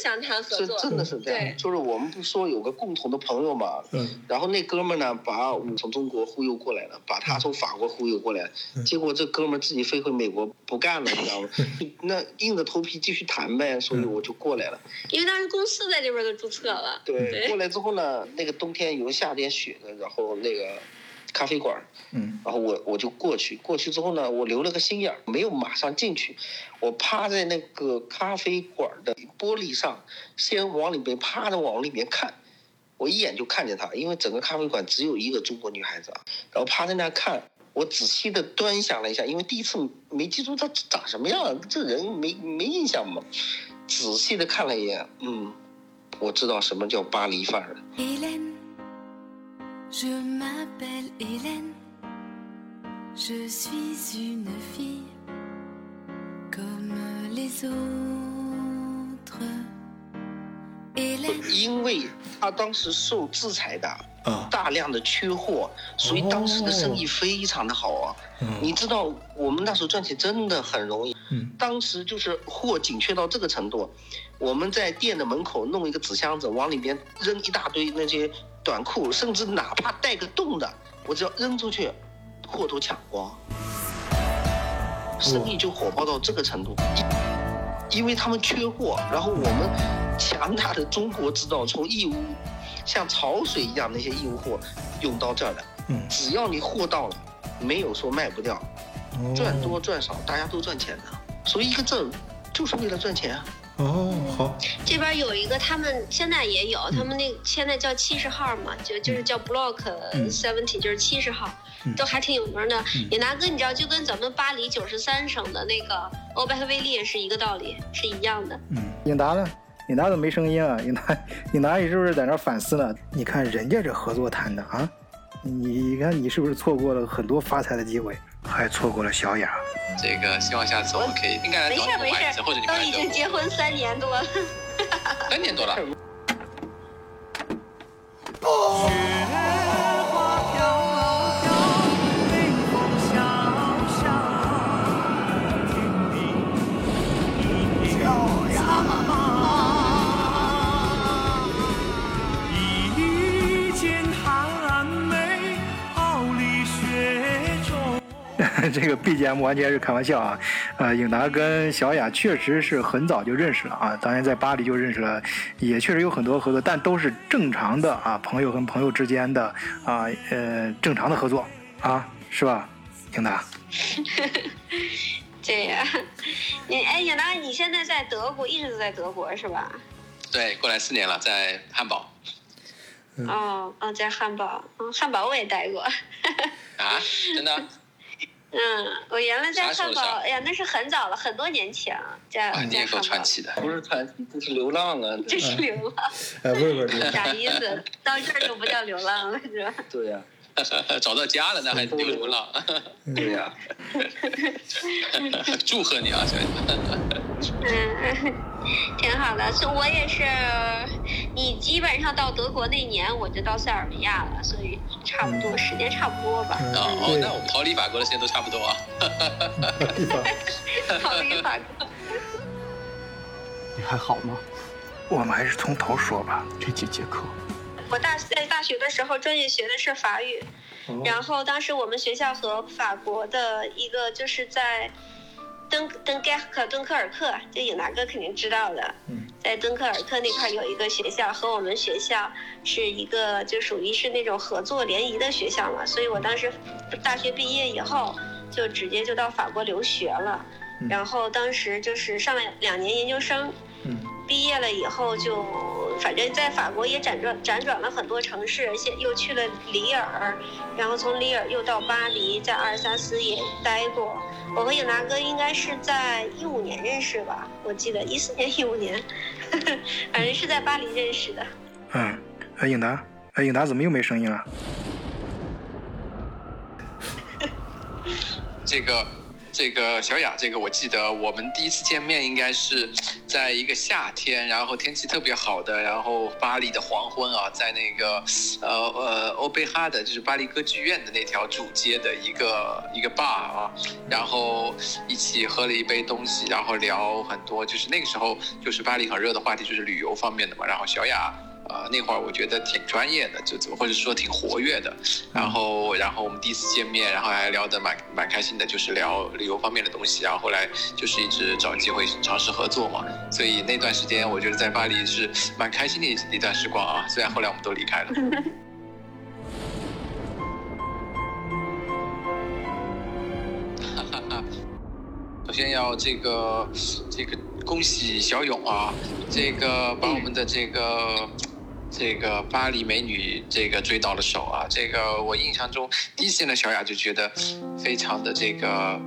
想谈合是作，真的是这样，就是我们不说有个共同的朋友嘛，嗯然后那哥们呢把我从中国忽悠过来了，把他从法国忽悠过来，嗯结果这哥们自己飞回美国不干了，你知道吗？那硬着头皮继续谈呗，所以我就过来了。因为当时公司在这边都注册了。对，对过来之后呢，那个冬天有下点雪的，然后那个咖啡馆，嗯。然后我我就过去，过去之后呢，我留了个心眼儿，没有马上进去，我趴在那个咖啡馆的玻璃上，先往里面趴着往里面看，我一眼就看见她，因为整个咖啡馆只有一个中国女孩子啊，然后趴在那看，我仔细的端详了一下，因为第一次没记住她长什么样，这人没没印象嘛，仔细的看了一眼，嗯，我知道什么叫巴黎范儿了。Je m'appelle Hélène, je suis une fille comme les autres. Hélène, 因为他当时受制裁的，啊大量的缺货，所以当时的生意非常的好啊。你嗯知道，我们那时候赚钱真的很容易。嗯当时就是货紧缺到这个程度，我们在店的门口弄一个纸箱子，往里面扔一大堆那些短裤，甚至哪怕带个洞的，我只要扔出去，货都抢光，生意就火爆到这个程度。因为他们缺货，然后我们强大的中国制造从义乌像潮水一样那些义乌货涌到这儿来，嗯，只要你货到了，没有说卖不掉，哦。赚多赚少大家都赚钱的，所以一个证就是为了赚钱啊。哦，好，这边有一个，他们现在也有，他们那现在叫七十号嘛，就就是叫 Block 嗯 Seventy，就是七十号嗯，都还挺有名的嗯。野拿哥，你知道，就跟咱们巴黎九十三省的那个欧贝和威利是一个道理，是一样的。嗯，尹达呢？尹达怎么没声音啊？尹达，尹达，你是不是在那反思呢？你看人家这合作谈的啊，你看你是不是错过了很多发财的机会，还错过了小雅？这个希望下次我们可以应该来没找你们玩一次，或者，你们来都已经结婚三年多了。三年多了。这个 BGM 完全是开玩笑啊。呃，颖达跟小雅确实是很早就认识了啊，当年在巴黎就认识了，也确实有很多合作，但都是正常的啊，朋友跟朋友之间的啊，呃，正常的合作啊，是吧，颖达？这样，你哎，颖达，你现在在德国，一直都在德国是吧？对，过来四年了，在汉堡哦，哦，在汉堡，嗯，汉堡我也待过。啊，真的？嗯，我原来在汉堡，哎呀，那是很早了，很多年前了，在哇，你也够在汉堡。传奇的。不是传奇，这是流浪啊！这是流浪，哎，不是不是，啥意思？到这儿就不叫流浪了，是吧？对呀、找到家了，那还丢流浪？对呀、祝贺你啊，小姐。嗯，挺好的。是我也是，你基本上到德国那年我就到塞尔维亚了，所以差不多时间差不多吧。哦哦，那我们逃离法国的时间都差不多。啊。逃离法国。你还好吗？我们还是从头说吧。这几节课，我大在大学的时候，专业学的是法语，然后当时我们学校和法国的一个就是在登登盖克敦刻尔克，就影达哥肯定知道的，在敦刻尔克那块有一个学校，和我们学校是一个就属于是那种合作联谊的学校嘛，所以我当时大学毕业以后就直接就到法国留学了，然后当时就是上了两年研究生，毕业了以后就，反正在法国也辗转辗转了很多城市，现又去了里尔，然后从里尔又到巴黎，在阿尔萨斯也待过。我和颖达哥应该是在一五年认识吧，我记得一四年一五年，反正是在巴黎认识的。嗯，哎，颖达，哎，颖达怎么又没声音了？这个这个小雅，这个我记得我们第一次见面应该是在一个夏天，然后天气特别好的，然后巴黎的黄昏啊，在那个呃呃欧贝哈的，就是巴黎歌剧院的那条主街的一个一个 bar 啊，然后一起喝了一杯东西，然后聊很多，就是那个时候就是巴黎很热的话题就是旅游方面的嘛，然后小雅。呃，那会儿我觉得挺专业的，就或者说挺活跃的。然后，然后我们第一次见面，然后还聊得蛮蛮开心的，就是聊旅游方面的东西。然后后来就是一直找机会尝试合作嘛。所以那段时间，我觉得在巴黎是蛮开心的一一段时光啊。虽然后来我们都离开了。哈哈哈。首先要这个这个恭喜小勇啊，这个把我们的这个。这个巴黎美女，这个追到了手啊！这个我印象中第一次见到小雅就觉得非常的这个。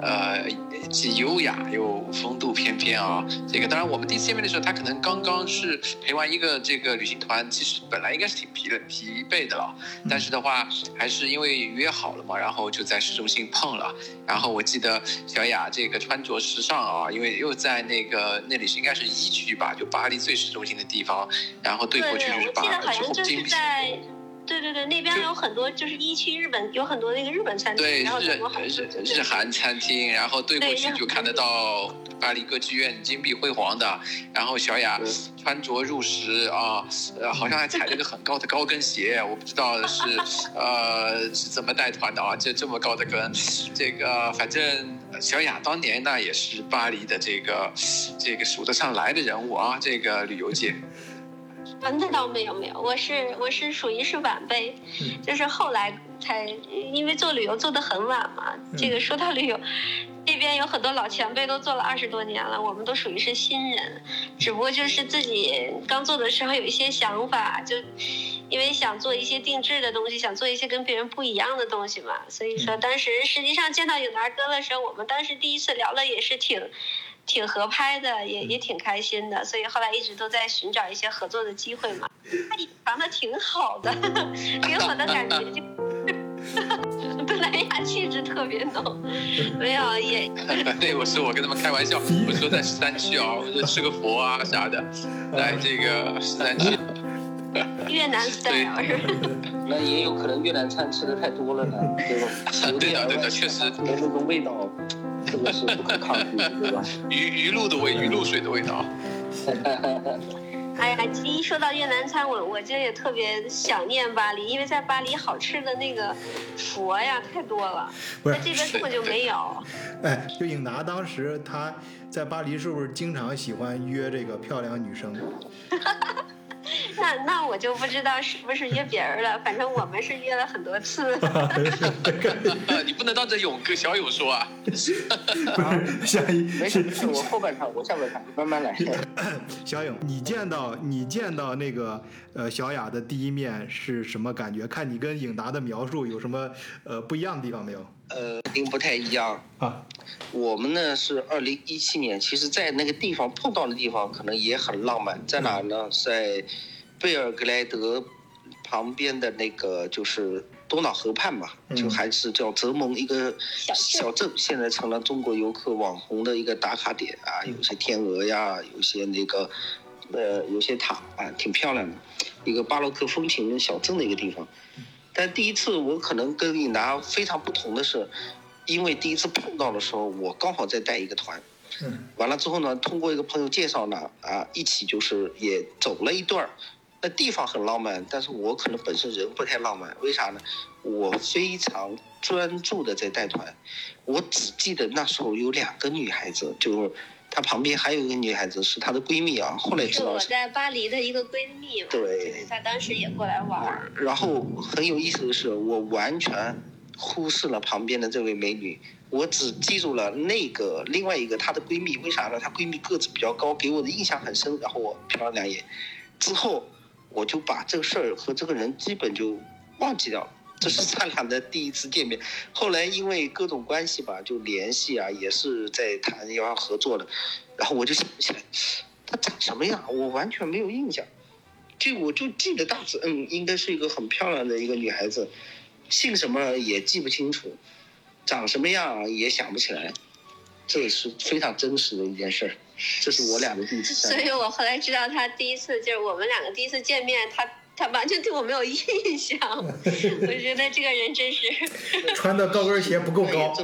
呃，既优雅又风度翩翩啊！这个当然，我们第一次见面的时候，他可能刚刚是陪完一个这个旅行团，其实本来应该是挺疲了、疲惫的了。但是的话，还是因为约好了嘛，然后就在市中心碰了。然后我记得小雅这个穿着时尚啊，因为又在那个那里是应该是一区吧，就巴黎最市中心的地方，然后对过去就是巴黎红金在。对对对，那边有很多就是一区日本有很多那个日本餐厅，对日日日韩餐厅，然后对过去就看得到巴黎歌剧院金碧辉煌的，然后小雅穿着入时啊，呃，好像还踩了个很高的高跟鞋，我不知道是呃是怎么带团的啊，这这么高的跟，这个反正小雅当年那也是巴黎的这个这个数得上来的人物啊，这个旅游界。啊，那倒没有没有，我是我是属于是晚辈，就是后来才因为做旅游做的很晚嘛。这个说到旅游，这边有很多老前辈都做了二十多年了，我们都属于是新人，只不过就是自己刚做的时候有一些想法，就因为想做一些定制的东西，想做一些跟别人不一样的东西嘛。所以说当时实际上见到影达哥的时候，我们当时第一次聊了也是挺。挺合拍的，也也挺开心的，所以后来一直都在寻找一些合作的机会嘛。他隐藏的挺好的，给我的感觉就，东南亚气质特别浓。没有也。对，我是我跟他们开玩笑，我说在十三区啊，我说吃个佛啊啥的，在这个十三区。越南 style 是吧？那也有可能越南菜吃的太多了呢，对吧？对的对的，确实没。那种味道。这个是不可抗拒，对吧？鱼鱼露的味，鱼露水的味道。哎呀，一说到越南餐，我我今天也特别想念巴黎，因为在巴黎好吃的那个佛呀太多了，在这边根本就没有。哎，就颖达当时他在巴黎是不是经常喜欢约这个漂亮女生？那那我就不知道是不是约别人了，反正我们是约了很多次。你不能当着勇哥小勇说啊。下一没事没事，我后半场我下半场慢慢来。小勇，你见到你见到那个呃小雅的第一面是什么感觉？看你跟颖达的描述有什么呃不一样的地方没有？呃，并不太一样啊。我们呢是二零一七年，其实在那个地方碰到的地方可能也很浪漫，在哪呢？在贝尔格莱德旁边的那个就是多瑙河畔吧，就还是叫泽蒙一个小镇，现在成了中国游客网红的一个打卡点啊，有些天鹅呀，有些那个呃有些塔啊，挺漂亮的，一个巴洛克风情小镇的一个地方。但第一次我可能跟你拿非常不同的是，因为第一次碰到的时候，我刚好在带一个团，完了之后呢，通过一个朋友介绍呢，啊，一起就是也走了一段儿，那地方很浪漫，但是我可能本身人不太浪漫，为啥呢？我非常专注的在带团，我只记得那时候有两个女孩子，就。她旁边还有一个女孩子，是她的闺蜜啊。后来知道是我在巴黎的一个闺蜜。对。她当时也过来玩。然后很有意思的是，我完全忽视了旁边的这位美女，我只记住了那个另外一个她的闺蜜。为啥呢？她闺蜜个子比较高，给我的印象很深。然后我瞟了两眼，之后我就把这个事儿和这个人基本就忘记掉了。这是咱俩的第一次见面，后来因为各种关系吧，就联系啊，也是在谈要合作的，然后我就想不起来，她长什么样，我完全没有印象，就我就记得大致，嗯，应该是一个很漂亮的一个女孩子，姓什么也记不清楚，长什么样也想不起来，这是非常真实的一件事儿。这是我俩的第一次 所以我后来知道他第一次就是我们两个第一次见面，他他完全对我没有印象。我觉得这个人真是，穿的高跟鞋不够高。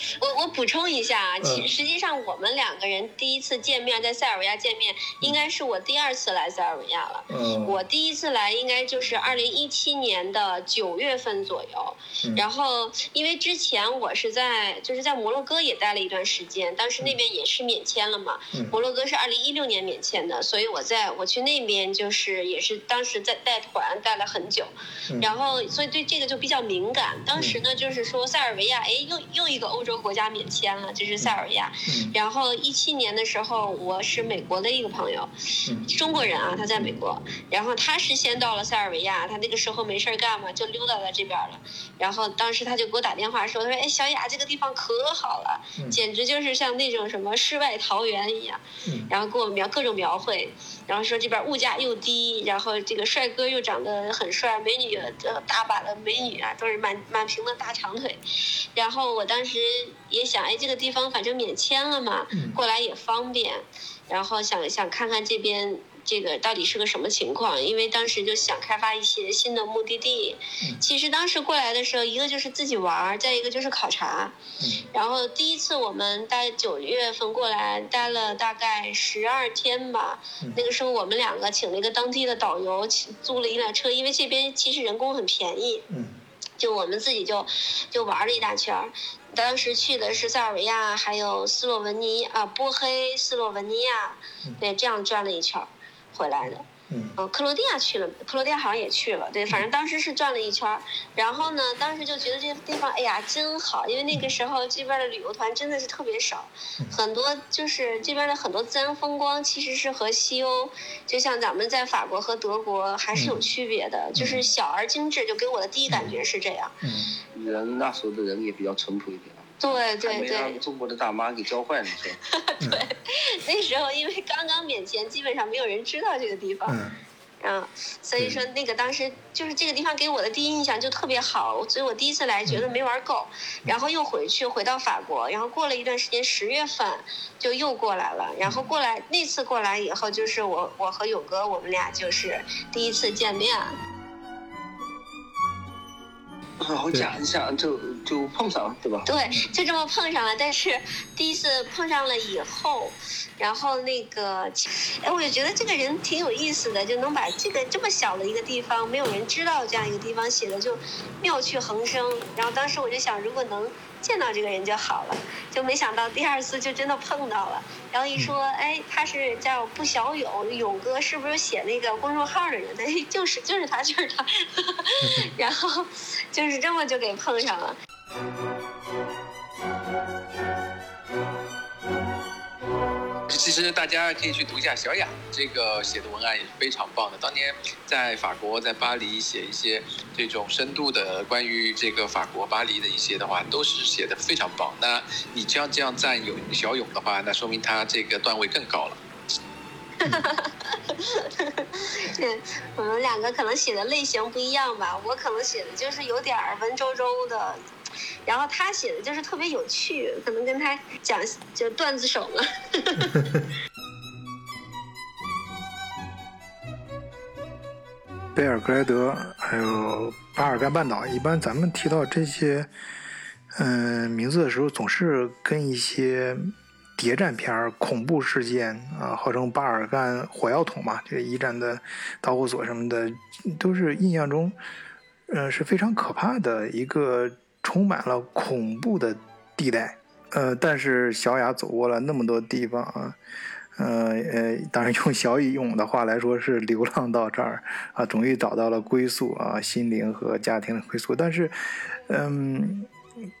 我我补充一下啊，其嗯。实际上我们两个人第一次见面在塞尔维亚见面，应该是我第二次来塞尔维亚了。嗯，我第一次来应该就是二零一七年的九月份左右，嗯。然后因为之前我是在就是在摩洛哥也待了一段时间，当时那边也是免签了嘛，嗯。摩洛哥是二零一六年免签的，所以我在我去那边就是也是当时在带团带了很久，嗯。然后所以对这个就比较敏感。当时呢就是说塞尔维亚，哎，又又一个欧洲国家免签了，就是塞尔维亚。嗯然后一七年的时候，我是美国的一个朋友，嗯中国人啊，他在美国，然后他是先到了塞尔维亚，他那个时候没事儿干嘛，就溜达到这边了。然后当时他就给我打电话说，他说，哎，小雅这个地方可好了，嗯简直就是像那种什么世外桃源一样。嗯然后给我描各种描绘，然后说这边物价又低，然后这个帅哥又长得很帅，美女呃大把的美女啊，都是满满屏的大长腿。然后我当时也想，哎，这个地方反正免签了嘛，嗯过来也方便，然后想想看看这边。这个到底是个什么情况？因为当时就想开发一些新的目的地。嗯其实当时过来的时候，一个就是自己玩儿，再一个就是考察。嗯然后第一次我们待九月份过来，待了大概十二天吧。嗯那个时候我们两个请了一个当地的导游，请租了一辆车，因为这边其实人工很便宜，嗯就我们自己就就玩了一大圈儿。当时去的是塞尔维亚，还有斯洛文尼啊、波黑、斯洛文尼亚嗯，对，这样转了一圈儿回来的。嗯嗯，克罗地亚去了，克罗地亚好像也去了，对，反正当时是转了一圈儿。然后呢，当时就觉得这个地方，哎呀，真好，因为那个时候这边的旅游团真的是特别少，很多就是这边的很多自然风光其实是和西欧，就像咱们在法国和德国还是有区别的，就是小而精致，就给我的第一感觉是这样。嗯人那时候的人也比较淳朴一点，对对对没让对，中国的大妈给教坏了。是吧那时候因为刚刚免签，基本上没有人知道这个地方。嗯嗯，所以说那个当时就是这个地方给我的第一印象就特别好，所以我第一次来觉得没玩够，然后又回去回到法国，然后过了一段时间，十月份就又过来了，然后过来那次过来以后，就是我我和勇哥我们俩就是第一次见面，好好讲一下，就就碰上了，对吧？对，就这么碰上了。但是第一次碰上了以后，然后那个，哎，我就觉得这个人挺有意思的，就能把这个这么小的一个地方，没有人知道这样一个地方写的就妙趣横生。然后当时我就想，如果能见到这个人就好了，就没想到第二次就真的碰到了。然后一说，哎，他是叫不小勇，勇哥是不是写那个公众号的人？哎，就是就是他，就是他。然后就是这么就给碰上了。其实大家可以去读一下小雅这个写的文案也是非常棒的。当年在法国，在巴黎写一些这种深度的关于这个法国巴黎的一些的话，都是写的非常棒。那你这样这样赞有小勇的话，那说明他这个段位更高了。对，我们两个可能写的类型不一样吧。我可能写的就是有点文绉绉的，然后他写的就是特别有趣，可能跟他讲就段子手嘛。贝尔格莱德，还有巴尔干半岛，一般咱们提到这些，嗯、名字的时候，总是跟一些谍战片、恐怖事件啊，号称巴尔干火药桶嘛，这个一战的导火索什么的，都是印象中，呃，是非常可怕的一个充满了恐怖的地带。呃，但是小雅走过了那么多地方啊，呃呃，当然用小雨勇的话来说是流浪到这儿啊，终于找到了归宿啊，心灵和家庭的归宿。但是，嗯，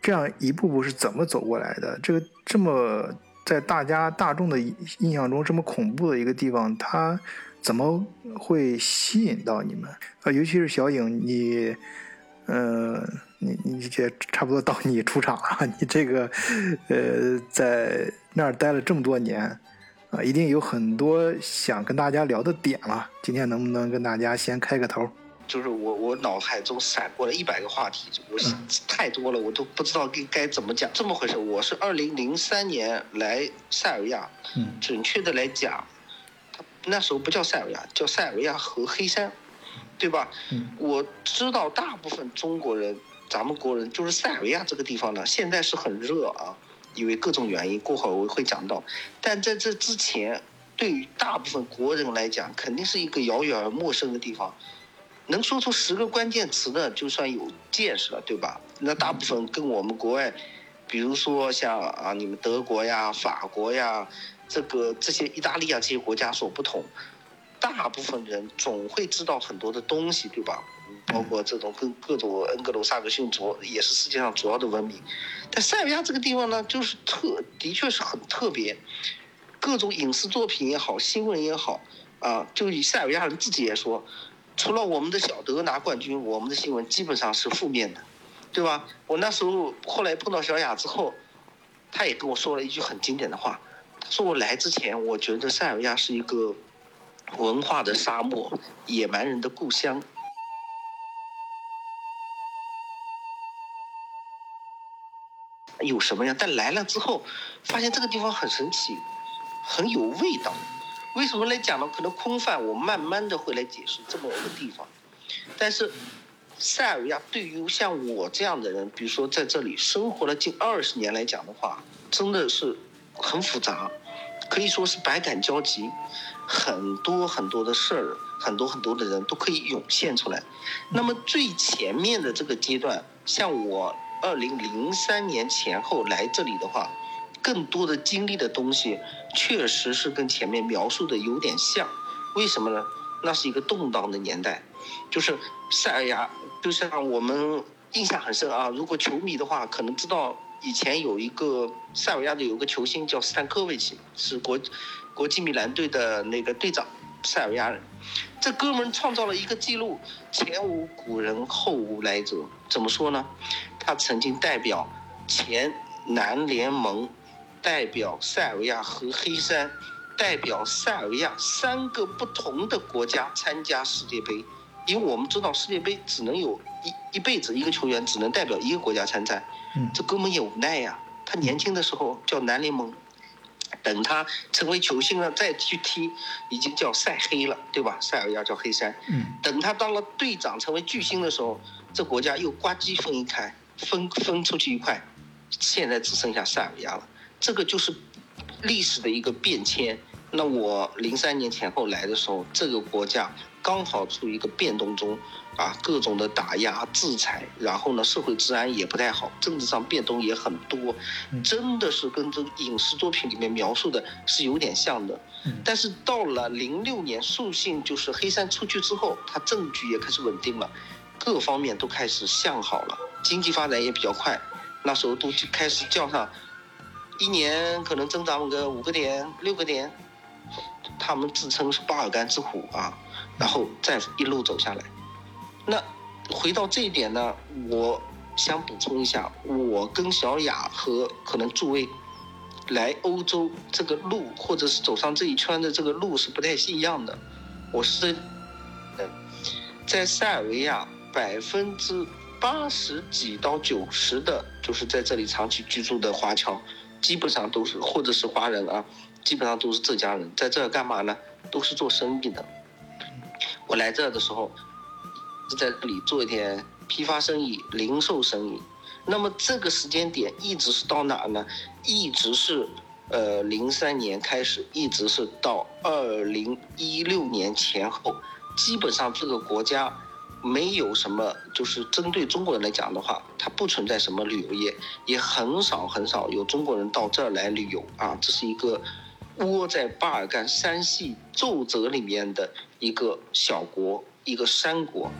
这样一步步是怎么走过来的？这个这么在大家大众的印象中这么恐怖的一个地方，它怎么会吸引到你们？啊，尤其是小颖，你。呃，你你这差不多到你出场了，你这个，呃，在那儿待了这么多年，啊，一定有很多想跟大家聊的点了。今天能不能跟大家先开个头？就是我我脑海中闪过了一百个话题，我是太多了，我都不知道该该怎么讲。这么回事，我是二零零三年来塞尔维亚，嗯准确的来讲，它那时候不叫塞尔维亚，叫塞尔维亚和黑山，对吧？嗯我知道大部分中国人，咱们国人就是塞尔维亚这个地方呢，现在是很热啊，因为各种原因，过会儿我会讲到。但在这之前，对于大部分国人来讲，肯定是一个遥远而陌生的地方。能说出十个关键词的，就算有见识了，对吧？那大部分跟我们国外，比如说像啊，你们德国呀、法国呀，这个这些意大利啊这些国家所不同，大部分人总会知道很多的东西，对吧？包括这种跟各种恩格鲁萨克逊主也是世界上主要的文明，但塞尔维亚这个地方呢，就是特的确是很特别，各种影视作品也好，新闻也好，啊，就以塞尔维亚人自己也说，除了我们的小德拿冠军，我们的新闻基本上是负面的，对吧？我那时候后来碰到小雅之后，他也跟我说了一句很经典的话，他说我来之前，我觉得塞尔维亚是一个文化的沙漠，野蛮人的故乡。有什么呀？但来了之后，发现这个地方很神奇，很有味道。为什么来讲呢？可能空泛，我慢慢的会来解释这么个地方。但是，塞尔维亚对于像我这样的人，比如说在这里生活了近二十年来讲的话，真的是很复杂，可以说是百感交集，很多很多的事儿，很多很多的人都可以涌现出来。那么最前面的这个阶段，像我二零零三年前后来这里的话，更多的经历的东西，确实是跟前面描述的有点像。为什么呢？那是一个动荡的年代，就是塞尔维亚，就像我们印象很深啊。如果球迷的话，可能知道以前有一个塞尔维亚的有个球星叫斯坦科维奇，是国国际米兰队的那个队长，塞尔维亚人。这哥们创造了一个记录，前无古人后无来者。怎么说呢？他曾经代表前南联盟，代表塞尔维亚和黑山，代表塞尔维亚三个不同的国家参加世界杯。因为我们知道世界杯只能有一一辈子一个球员只能代表一个国家参赛，嗯这哥们也无奈呀。他年轻的时候叫南联盟，等他成为球星了再去踢，已经叫晒黑了，对吧？塞尔维亚叫黑山。嗯等他当了队长，成为巨星的时候，这国家又呱唧分一开，分分出去一块，现在只剩下塞尔维亚了。这个就是历史的一个变迁。那我零三年前后来的时候，这个国家刚好处于一个变动中，啊，各种的打压、制裁，然后呢，社会治安也不太好，政治上变动也很多，真的是跟这个影视作品里面描述的是有点像的。但是到了零六年，肃信就是黑山出去之后，他政局也开始稳定了，各方面都开始向好了，经济发展也比较快，那时候都就开始叫上，一年可能增长个五个点、六个点，他们自称是巴尔干之虎啊，然后再一路走下来。那回到这一点呢，我想补充一下，我跟小雅和可能诸位来欧洲这个路，或者是走上这一圈的这个路是不太一样的。我是在塞尔维亚百分之八十几到九十的，就是在这里长期居住的华侨，基本上都是或者是华人啊，基本上都是浙江人，在这儿干嘛呢？都是做生意的。我来这儿的时候，在这里做一点批发生意、零售生意。那么这个时间点一直是到哪呢？一直是呃零三年开始，一直是到二零一六年前后，基本上这个国家没有什么，就是针对中国人来讲的话，它不存在什么旅游业，也很少很少有中国人到这儿来旅游啊。这是一个窝在巴尔干山系皱褶里面的一个小国，一个山国。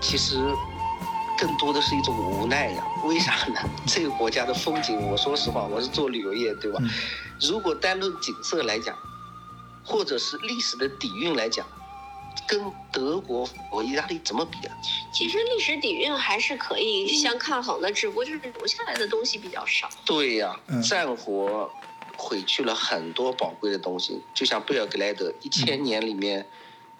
其实更多的是一种无奈呀。为啥呢？这个国家的风景，我说实话，我是做旅游业，对吧？嗯如果单论景色来讲，或者是历史的底蕴来讲，跟德国和意大利怎么比啊？其实历史底蕴还是可以相抗衡的，只不过就是留下来的东西比较少。对呀、嗯战火毁去了很多宝贵的东西。就像贝尔格莱德一千年里面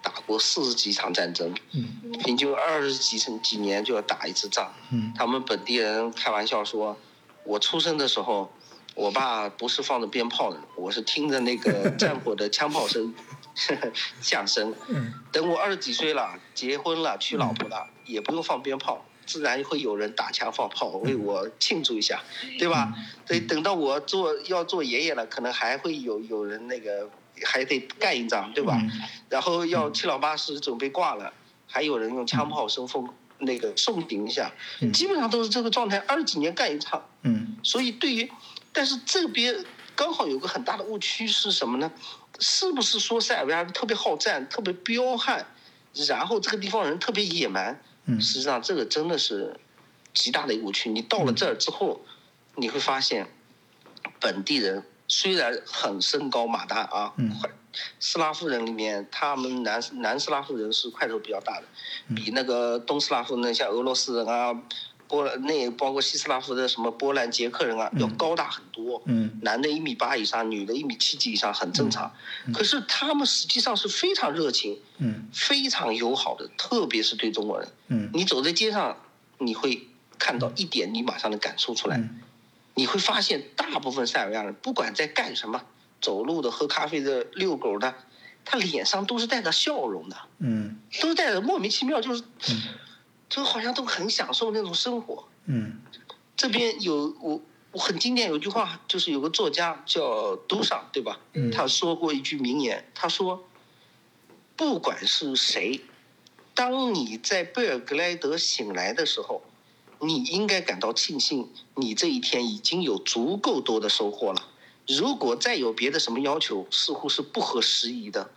打过四十几场战争，嗯平均二十几几年就要打一次仗。嗯他们本地人开玩笑说，我出生的时候，我爸不是放着鞭炮的，我是听着那个战火的枪炮声 响声。嗯等我二十几岁了，结婚了，娶老婆了，也不用放鞭炮，自然会有人打枪放炮为我庆祝一下，对吧？对，等到我做要做爷爷了，可能还会有有人那个还得干一仗，对吧？嗯然后要七老八十准备挂了，还有人用枪炮声风那个送顶一下，嗯基本上都是这个状态，二十几年干一场。嗯所以对于，但是这边刚好有个很大的误区是什么呢？是不是说塞尔维亚人特别好战、特别彪悍，然后这个地方人特别野蛮？嗯实际上这个真的是极大的一个误区。你到了这儿之后，你会发现，本地人虽然很身高马大啊，嗯快斯拉夫人里面，他们南南斯拉夫人是块头比较大的，嗯比那个东斯拉夫人，像俄罗斯人啊、波兰那包括西斯拉夫的什么波兰、捷克人啊，要高大很多。嗯男的一米八以上，女的一米七几以上，很正常。可是他们实际上是非常热情、嗯非常友好的，特别是对中国人。嗯你走在街上，你会看到一点，你马上能感受出来。嗯你会发现，大部分塞尔维亚人不管在干什么，走路的、喝咖啡的、遛狗的，他脸上都是带着笑容的，嗯都是带着莫名其妙，就是嗯，就好像都很享受那种生活。嗯这边有我我很经典有句话，就是有个作家叫杜尚，对吧？嗯他说过一句名言，他说：“不管是谁，当你在贝尔格莱德醒来的时候，你应该感到庆幸，你这一天已经有足够多的收获了。如果再有别的什么要求，似乎是不合时宜的。”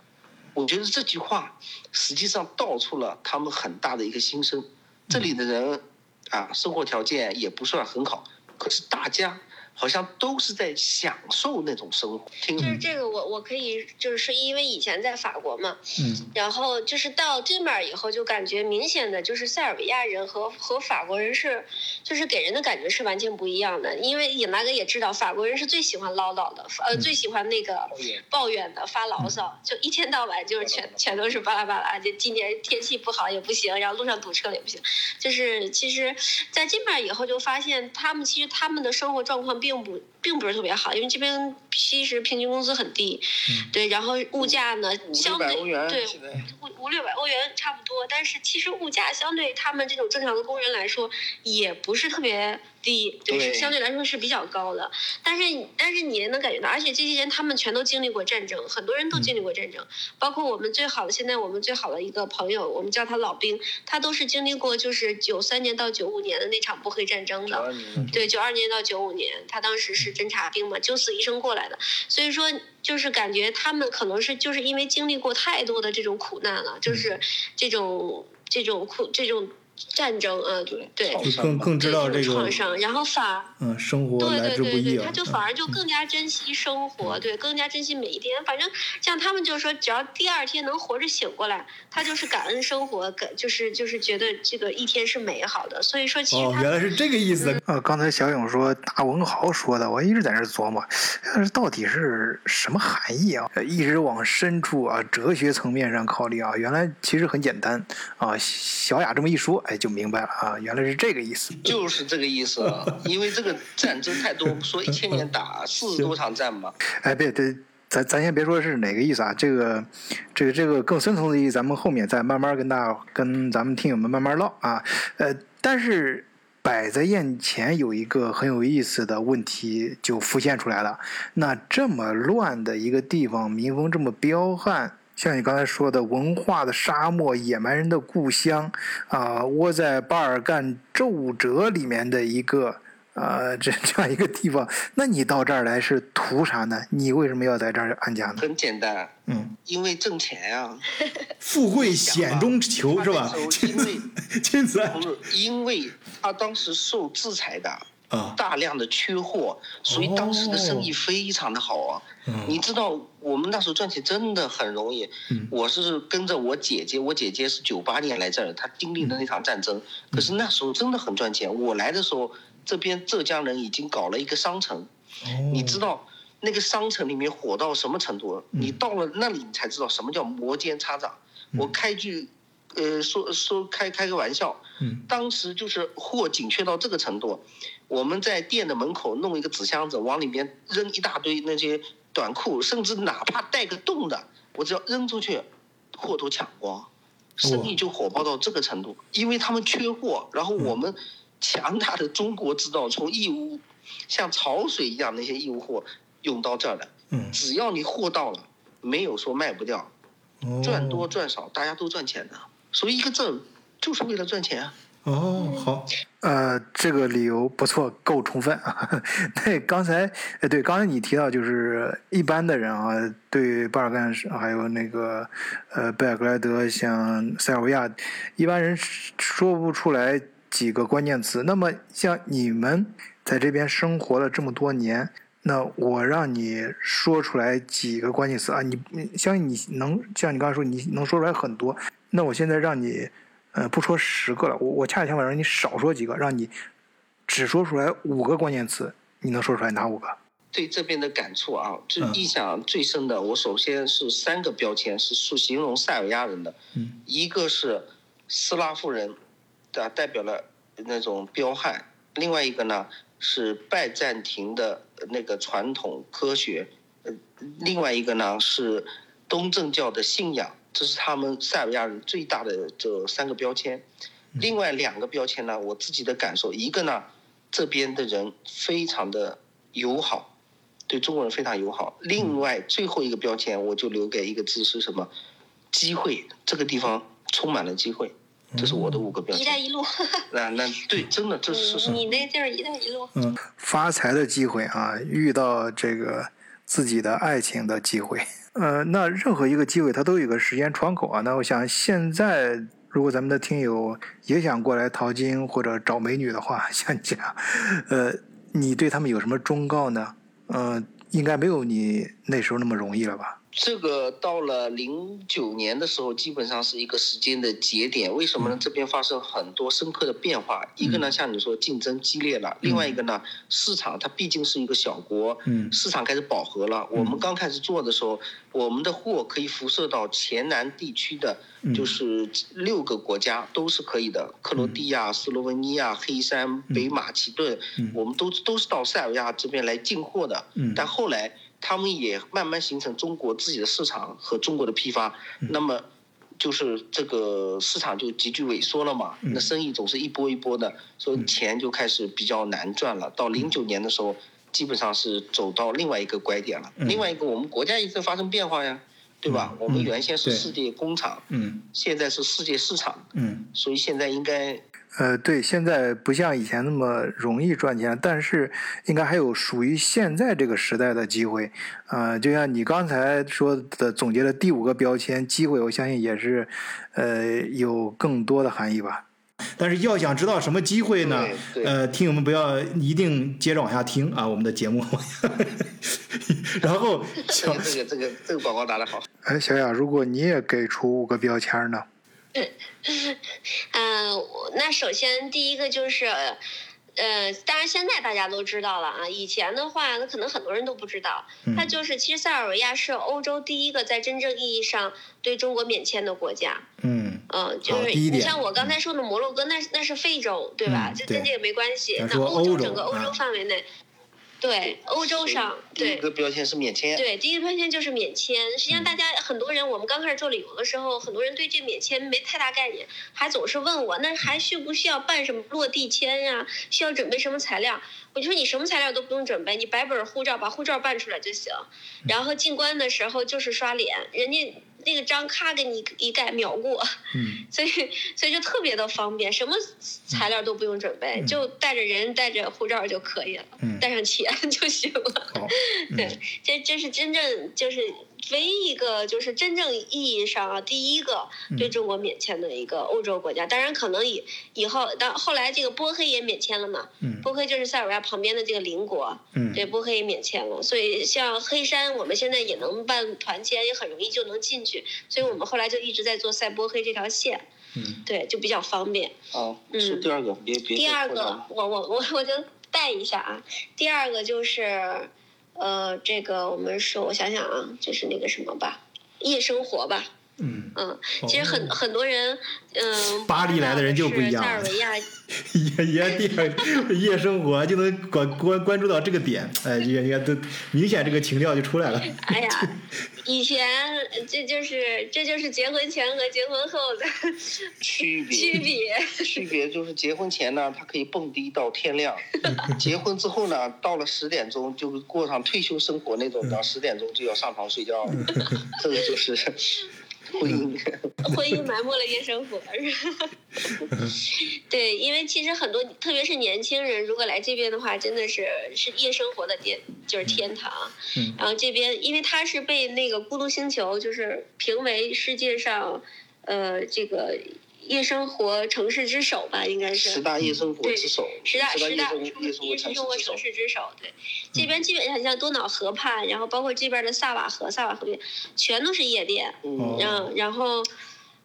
我觉得这句话实际上道出了他们很大的一个心声。这里的人啊，生活条件也不算很好，可是大家好像都是在享受那种生活。听就是这个我我可以就是因为以前在法国嘛，嗯然后就是到这面以后，就感觉明显的就是塞尔维亚人和和法国人是，就是给人的感觉是完全不一样的。因为尹大哥也知道，法国人是最喜欢唠叨的，呃，最喜欢那个抱怨的、发牢骚，就一天到晚就是全 全都是巴拉巴拉。就今年天气不好也不行，然后路上堵车了也不行。就是其实，在这面以后就发现，他们其实他们的生活状况并不并不是特别好，因为这边其实平均工资很低，对，然后物价呢相对对五五六百欧元差不多，但是其实物价相对他们这种正常的工人来说，也不是特别低，对，对。是相对来说是比较高的。但是但是你也能感觉到，而且这些年他们全都经历过战争，很多人都经历过战争，包括我们最好的现在我们最好的一个朋友，我们叫他老兵，他都是经历过就是九三年到九五年的那场波黑战争的。对，九二年到九五年，他当时是侦察兵嘛，九死一生过来的，所以说就是感觉他们可能是就是因为经历过太多的这种苦难了，就是这种这种苦这种战争啊，对，创就更更知道这个创伤，然后反嗯生活对来对对对，之不易啊他。就反而就更加珍惜生活，对，更加珍惜每一天。反正像他们就说，只要第二天能活着醒过来，他就是感恩生活，感就是就是觉得这个一天是美好的。所以说，其实原来是这个意思。呃，刚才小勇说大文豪说的，我一直在那儿琢磨，呃到底是什么含义啊？呃一直往深处啊，哲学层面上考虑啊，原来其实很简单啊。小雅这么一说，哎，就明白了啊，原来是这个意思。就是这个意思啊，因为这个战争太多，说一千年打 四十多场战嘛，哎，别对，咱咱先别说是哪个意思啊，这个，这个这个更深层次的意思，咱们后面再慢慢跟大家跟咱们听友们慢慢唠啊。呃，但是摆在眼前有一个很有意思的问题就浮现出来了，那这么乱的一个地方，民风这么彪悍。像你刚才说的，文化的沙漠，野蛮人的故乡，啊、窝在巴尔干皱褶里面的一个呃，这这样一个地方，那你到这儿来是图啥呢？你为什么要在这儿安家呢？很简单，嗯，因为挣钱啊、富贵险中求是吧因为君子不是因为他当时受制裁的，啊，大量的缺货，所以当时的生意非常的好啊。嗯你知道我们那时候赚钱真的很容易。嗯我是跟着我姐姐，我姐姐是九八年来这儿，她经历了那场战争，可是那时候真的很赚钱。我来的时候，这边浙江人已经搞了一个商城，哦你知道，那个商城里面火到什么程度？你到了那里，你才知道什么叫摩肩擦掌。我开句，呃，说说开开个玩笑，嗯。当时就是货紧缺到这个程度，我们在店的门口弄一个纸箱子，往里面扔一大堆那些短裤，甚至哪怕带个洞的，我只要扔出去，货都抢光，生意就火爆到这个程度，因为他们缺货，然后我们强大的中国制造从义乌像潮水一样那些义乌货涌到这儿来，嗯，只要你货到了，没有说卖不掉，哦。赚多赚少大家都赚钱的，所以一个证就是为了赚钱啊。哦，好，呃，这个理由不错，够充分啊。那刚才，呃，对，刚才你提到就是一般的人啊，对巴尔干还有那个呃贝尔格莱德，像塞尔维亚，一般人说不出来几个关键词。那么像你们在这边生活了这么多年，那我让你说出来几个关键词啊，你你相信你能像你刚才说，你能说出来很多。那我现在让你。呃，不说十个了，我我恰恰想法让你少说几个，让你只说出来五个关键词，你能说出来哪五个？对这边的感触啊，最嗯。印象最深的，我首先是三个标签是属形容塞尔维亚人的，嗯。一个是斯拉夫人，啊代表了那种彪悍；另外一个呢是拜占庭的那个传统科学，呃，另外一个呢是东正教的信仰，这是他们塞尔维亚人最大的这三个标签。另外两个标签呢，我自己的感受，一个呢这边的人非常的友好，对中国人非常友好。另外最后一个标签，我就留给一个字是什么？机会，这个地方充满了机会，这是我的五个标签。一带一路，那那对，真的这是是你你那地儿一带一路，嗯，发财的机会啊，遇到这个自己的爱情的机会。呃，那任何一个机会它都有一个时间窗口啊。那我想现在如果咱们的听友也想过来淘金或者找美女的话，像你这样，呃，你对他们有什么忠告呢？呃，应该没有你那时候那么容易了吧？这个到了零九年的时候，基本上是一个时间的节点。为什么呢？这边发生很多深刻的变化。一个呢，像你说竞争激烈了；另外一个呢，市场它毕竟是一个小国，嗯市场开始饱和了。我们刚开始做的时候，我们的货可以辐射到前南地区的，就是六个国家都是可以的：克罗地亚、斯洛文尼亚、黑山、北马其顿，我们都都是到塞尔维亚这边来进货的。嗯但后来他们也慢慢形成中国自己的市场和中国的批发，那么就是这个市场就急剧萎缩了嘛，那生意总是一波一波的，所以钱就开始比较难赚了。到零九年的时候，基本上是走到另外一个拐点了。另外一个，我们国家一直在发生变化呀，对吧？我们原先是世界工厂，嗯。现在是世界市场，嗯。所以现在应该呃，对，现在不像以前那么容易赚钱，但是应该还有属于现在这个时代的机会。呃，就像你刚才说的，总结的第五个标签“机会”，我相信也是，呃，有更多的含义吧。但是要想知道什么机会呢？呃，听友们不要一定接着往下听啊，我们的节目。然后这小个这个这个这个广告打得好。哎，小雅，如果你也给出五个标签呢？嗯、我那首先第一个就是，呃，当然现在大家都知道了啊，以前的话，那可能很多人都不知道，它就是其实塞尔维亚是欧洲第一个在真正意义上对中国免签的国家。嗯嗯，就是你像我刚才说的摩洛哥，那那是非洲，对吧？嗯对这跟这个没关系。那欧洲整个欧洲啊范围内，对欧洲上，第一个标签是免签。对，第一个标签就是免签。实际上，大家很多人，我们刚开始做旅游的时候，很多人对这免签没太大概念，还总是问我，那还需不需要办什么落地签呀？需要准备什么材料？我就说你什么材料都不用准备，你白本护照把护照办出来就行。然后进关的时候就是刷脸，人家那个章咔给你一盖秒过。嗯 所以所以就特别的方便，什么材料都不用准备，就带着人带着护照就可以了，嗯带上钱 就行了。好，对嗯，这这是真正就是唯一一个就是真正意义上啊第一个嗯。对中国免签的一个欧洲国家。当然，可能以以后到后来这个波黑也免签了嘛，嗯。波黑就是塞尔维亚旁边的这个邻国，嗯。对，波黑也免签了，所以像黑山我们现在也能办团签，也很容易就能进去，所以我们后来就一直在做塞波黑这条线，嗯。对，就比较方便。好，嗯。说第二个，别别第二个我我我我就带一下啊。第二个就是，呃，这个我们说，我想想啊，就是那个什么吧，夜生活吧。嗯，嗯，其实很、哦很多人，嗯，巴黎来的人就不一样是塞尔维亚夜 夜店夜生活就能关关关注到这个点，哎，你看都明显这个情调就出来了。哎呀，以前这就是这就是结婚前和结婚后的区别区别。区别就是结婚前呢，他可以蹦迪到天亮；结婚之后呢，到了十点钟就过上退休生活那种，到十点钟就要上床睡觉了。这个就是 婚姻。婚姻埋没了夜生活，是？对，因为其实很多，特别是年轻人，如果来这边的话，真的是是夜生活的天，就是天堂。嗯然后这边，因为它是被那个《孤独星球》就是评为世界上，呃，这个夜生活城市之首吧，应该是十大夜生活之首，十大十大十夜生活城市之首生活城。市之首。对，这边基本上像多瑙河畔，然后包括这边的萨瓦河，萨瓦河边全都是夜店。嗯，嗯，然后，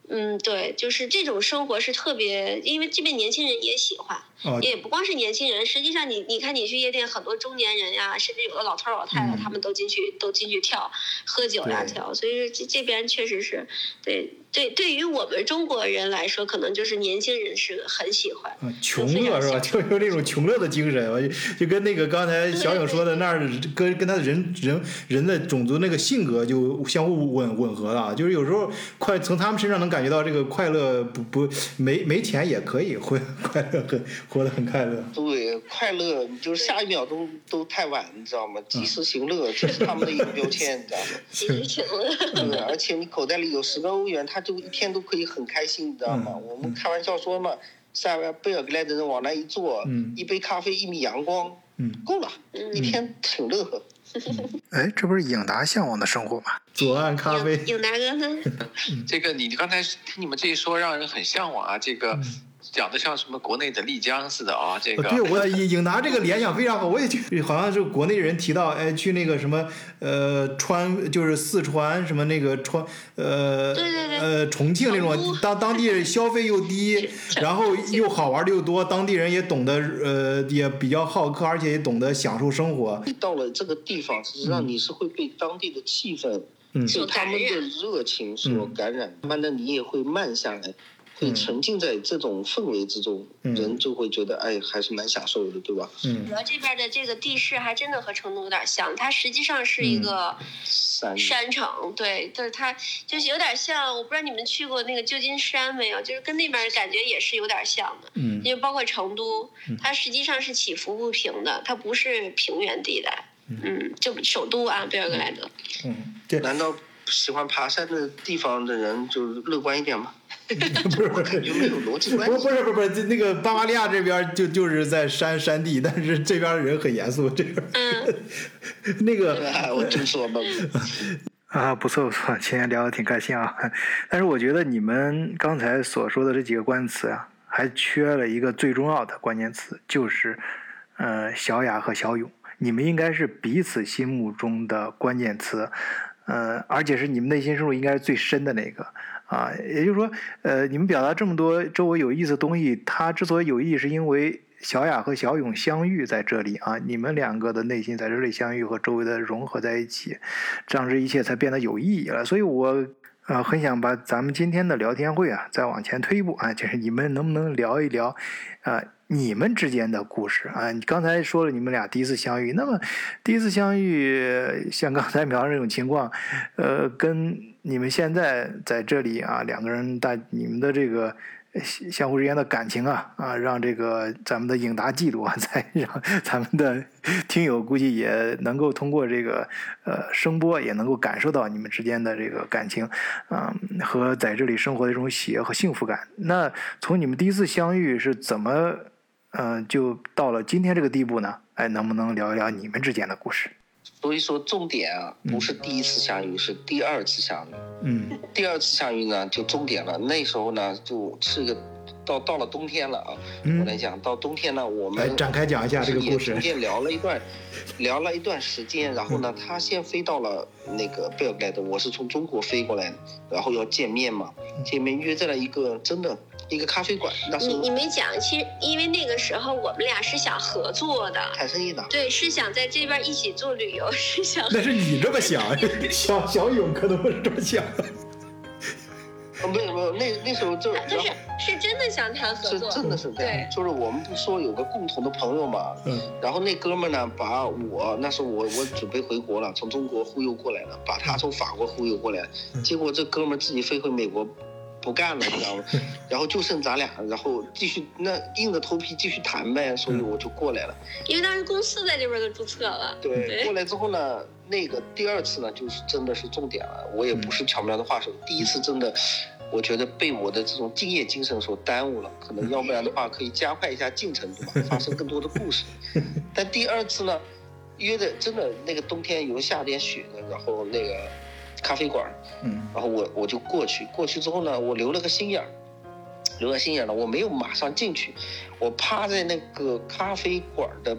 嗯，对，就是这种生活是特别，因为这边年轻人也喜欢，哦，也不光是年轻人，实际上你你看你去夜店，很多中年人呀，甚至有的老头老太太，嗯他们都进去都进去跳，喝酒呀跳，所以说这这边确实是，对对，对于我们中国人来说，可能就是年轻人是很喜欢，啊穷乐是吧？就是有那种穷乐的精神，就跟那个刚才小影说的那儿，跟跟他的人人人的种族那个性格就相互吻吻合了。就是有时候快从他们身上能感觉到这个快乐不不没没钱也可以会 快乐很活得很快乐。对，快乐你就是下一秒钟都太晚，你知道吗？及时行乐，这是他们的一个标签，你知道吗？及时行乐。对，而且你口袋里有十个欧元，他就一天都可以很开心，你知道吗？嗯我们开玩笑说嘛，塞尔贝尔格莱德人往那一坐，嗯一杯咖啡，一米阳光，嗯，够了，一天挺乐呵。哎，这不是影达向往的生活吗？左岸咖啡影，影达哥呢？这个你刚才听你们这一说，让人很向往啊。这个讲的像什么国内的丽江似的啊。这个呃对我影影达这个联想非常好，我也觉得好像是国内人提到，哎，去那个什么呃川，就是四川什么那个川呃对对对呃重庆那种当当地人消费又低，然后又好玩的又多，当地人也懂得呃也比较好客，而且也懂得享受生活。你到了这个地方，实际上你是会被当地的气氛、嗯被他们的热情所感染，慢慢的你也会慢下来。会沉浸在这种氛围之中，嗯。人就会觉得哎，还是蛮享受的，对吧？嗯。主要这边的这个地势还真的和成都有点像，它实际上是一个山。山城，对，就是，它就是有点像，我不知道你们去过那个旧金山没有，就是跟那边感觉也是有点像的，嗯。因为包括成都，它实际上是起伏不平的，它不是平原地带，嗯，就首都啊，贝尔格莱德，嗯，对。难道喜欢爬山的地方的人就乐观一点吗？不是不是有没有逻辑关不系？不是不是不是，那个巴伐利亚这边就就是在山山地，但是这边人很严肃，这边嗯，那个 我真说嘛，啊，不错不错，今天聊得挺开心啊。但是我觉得你们刚才所说的这几个关键词啊，还缺了一个最重要的关键词，就是呃小雅和小勇，你们应该是彼此心目中的关键词，呃，而且是你们内心深处应该是最深的那个。啊，也就是说，呃，你们表达这么多周围有意思的东西，它之所以有意义，是因为小雅和小勇相遇在这里啊，你们两个的内心在这里相遇和周围的融合在一起，这样这一切才变得有意义了。所以我呃很想把咱们今天的聊天会啊再往前推一步啊，就是你们能不能聊一聊，啊、你们之间的故事啊？你刚才说了你们俩第一次相遇，那么第一次相遇，像刚才描述这种情况，呃，跟你们现在在这里啊，两个人大你们的这个相互之间的感情啊啊，让这个咱们的影达记录啊，再让咱们的听友估计也能够通过这个呃声波，也能够感受到你们之间的这个感情啊、和在这里生活的这种喜悦和幸福感。那从你们第一次相遇是怎么？嗯、就到了今天这个地步呢？哎，能不能聊一聊你们之间的故事？所以说重点啊，不是第一次相遇，是第二次相遇。嗯第二次相遇呢，就重点了。那时候呢，就是个到到了冬天了啊。嗯我来讲，到冬天呢，我们来展开讲一下这个故事也中间聊了一段，聊了一段时间。然后呢，他先飞到了那个贝尔格莱德，我是从中国飞过来的，然后要见面嘛，见面约在了一个真的一个咖啡馆，那时候你你没讲，其实因为那个时候我们俩是想合作的，谈生意的。对，是想在这边一起做旅游，是想那是你这么想，小小勇可能不是这么想。哦，没有没有，那那时候就然但后是是真的想谈合是作，真的是这样对，就是我们不说有个共同的朋友嘛，嗯然后那哥们呢，把我那时候我我准备回国了，从中国忽悠过来了，把他从法国忽悠过来，嗯结果这哥们自己飞回美国。不干了，你知道吗？然后就剩咱俩，然后继续那硬着头皮继续谈呗，所以我就过来了。因为当时公司在这边都注册了，对，对过来之后呢，那个第二次呢，就是真的是重点了。我也不是巧妙的话术，第一次真的，我觉得被我的这种敬业精神所耽误了，可能要不然的话可以加快一下进程，对吧？发生更多的故事。但第二次呢，约的真的那个冬天有下点雪的，然后那个咖啡馆，嗯。然后我我就过去，过去之后呢，我留了个心眼儿，留了心眼儿了，我没有马上进去，我趴在那个咖啡馆的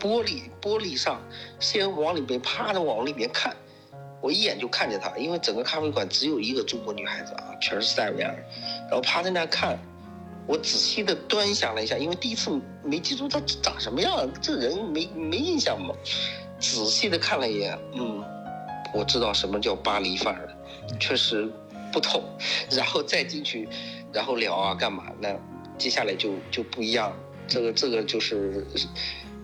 玻璃玻璃上，先往里面趴着往里面看，我一眼就看见她，因为整个咖啡馆只有一个中国女孩子啊，全是塞尔维亚人，然后趴在那看。我仔细的端详了一下，因为第一次没记住她长什么样，这人没没印象嘛。仔细的看了一眼，嗯，我知道什么叫巴黎范儿了，确实不同。然后再进去，然后聊啊干嘛？那接下来就就不一样了。这个这个就是，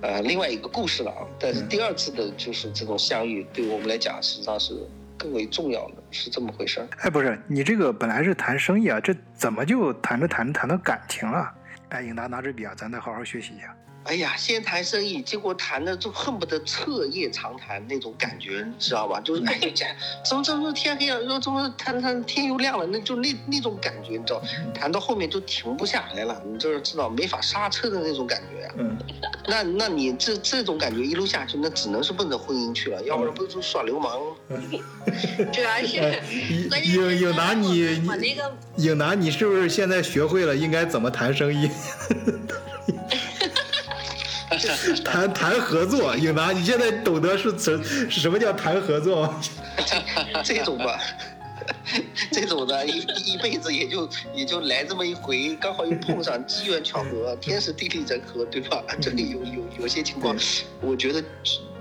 呃，另外一个故事了啊。但是第二次的就是这种相遇，对我们来讲实际上是更为重要的，是这么回事儿。哎，不是，你这个本来是谈生意啊，这怎么就谈着谈着谈到感情了？哎，颖达拿支笔啊，咱再好好学习一下。哎呀，先谈生意，结果谈的就恨不得彻夜长谈那种感觉，你知道吧？就是哎呀，讲怎么怎么天黑了，又怎么谈谈天又亮了，那就那那种感觉，你知道，谈到后面就停不下来了，你就是知道没法刹车的那种感觉呀、嗯，那那你这这种感觉一路下去，那只能是奔着婚姻去了，要不然不是耍流氓吗？主要是哎关键是影影达你我那个影达，你是不是现在学会了应该怎么谈生意？谈谈合作，影达，你现在懂得是什什么叫谈合作吗？这种吧，这种的一一辈子也就也就来这么一回，刚好又碰上机缘巧合，天时地利人和，对吧？这里有有有些情况，我觉得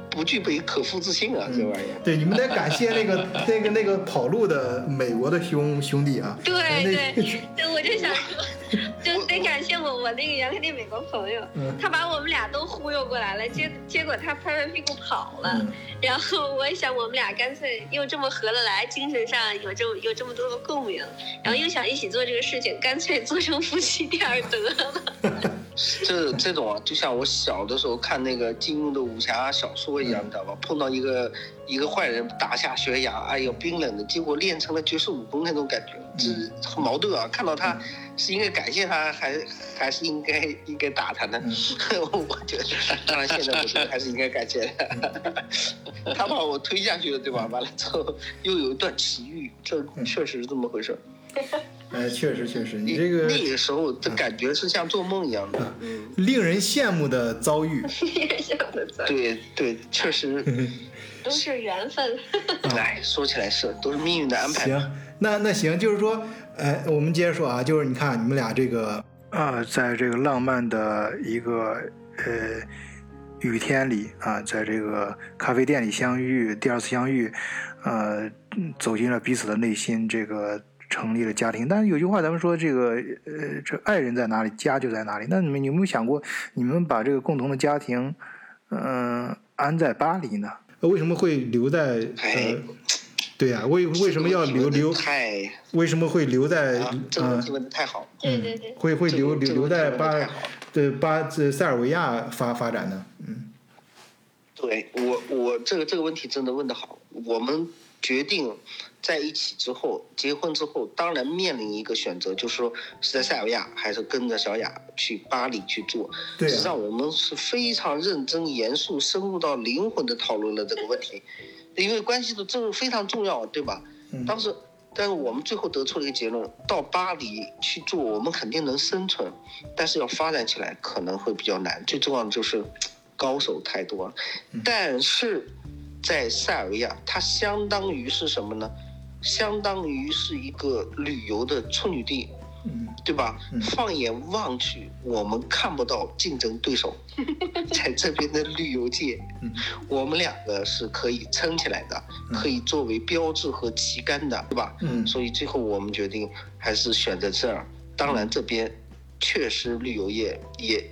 不具备可复制性啊，这玩意儿。对，你们得感谢那个那个那个跑路的美国的兄兄弟啊。对对对，我就想说，就得感谢我我那个原来那美国朋友，嗯他把我们俩都忽悠过来了，结结果他拍拍屁股跑了。嗯 然后我想，我们俩干脆又这么合得来，精神上有这么有这么多的共鸣，然后又想一起做这个事情，干脆做成夫妻店儿得了。这这种啊，就像我小的时候看那个金庸的武侠小说一样，你知道吧？碰到一个一个坏人打下悬崖，哎呦冰冷的，结果练成了绝世武功那种感觉，这很矛盾啊。看到他是应该感谢他，还还是应该应该打他呢？我觉得，当然现在我觉得还是应该感谢他，他把我推下去了，对吧？完了之后又有一段奇遇，这确实是这么回事儿。哎，确实确实，你这个那个时候的感觉是像做梦一样的。令人羡慕的遭遇。也想的遭遇，对对，确实，都是缘分。哎，说起来是都是命运的安排。行，那那行，就是说，呃，我们接着说啊，就是你看你们俩这个，啊，在这个浪漫的一个呃雨天里啊，在这个咖啡店里相遇，第二次相遇，呃，嗯走进了彼此的内心，这个成立了家庭。但是有句话咱们说，这个呃，这爱人在哪里，家就在哪里。那你们有没有想过，你们把这个共同的家庭，嗯、安在巴黎呢？为什么会留在哎呃，对呀、为为什么要留留？太为什么会留在啊，这个呃问题问的太好。对对对，会会留留留在巴对巴这塞尔维亚发发展呢？嗯对我我这个这个问题真的问的好。我们决定在一起之后，结婚之后，当然面临一个选择，就是说是在塞尔维亚还是跟着小雅去巴黎去做。对啊实际上我们是非常认真、严肃、深入到灵魂的讨论了这个问题，因为关系的这个非常重要，对吧？嗯当时，但是我们最后得出了一个结论：到巴黎去做，我们肯定能生存，但是要发展起来可能会比较难。最重要的就是高手太多了，但是在塞尔维亚，它相当于是什么呢？相当于是一个旅游的处女地。对吧嗯？放眼望去，我们看不到竞争对手，在这边的旅游界嗯，我们两个是可以撑起来的，嗯可以作为标志和旗杆的，对吧？嗯所以最后我们决定还是选择这儿。当然，这边确实旅游业也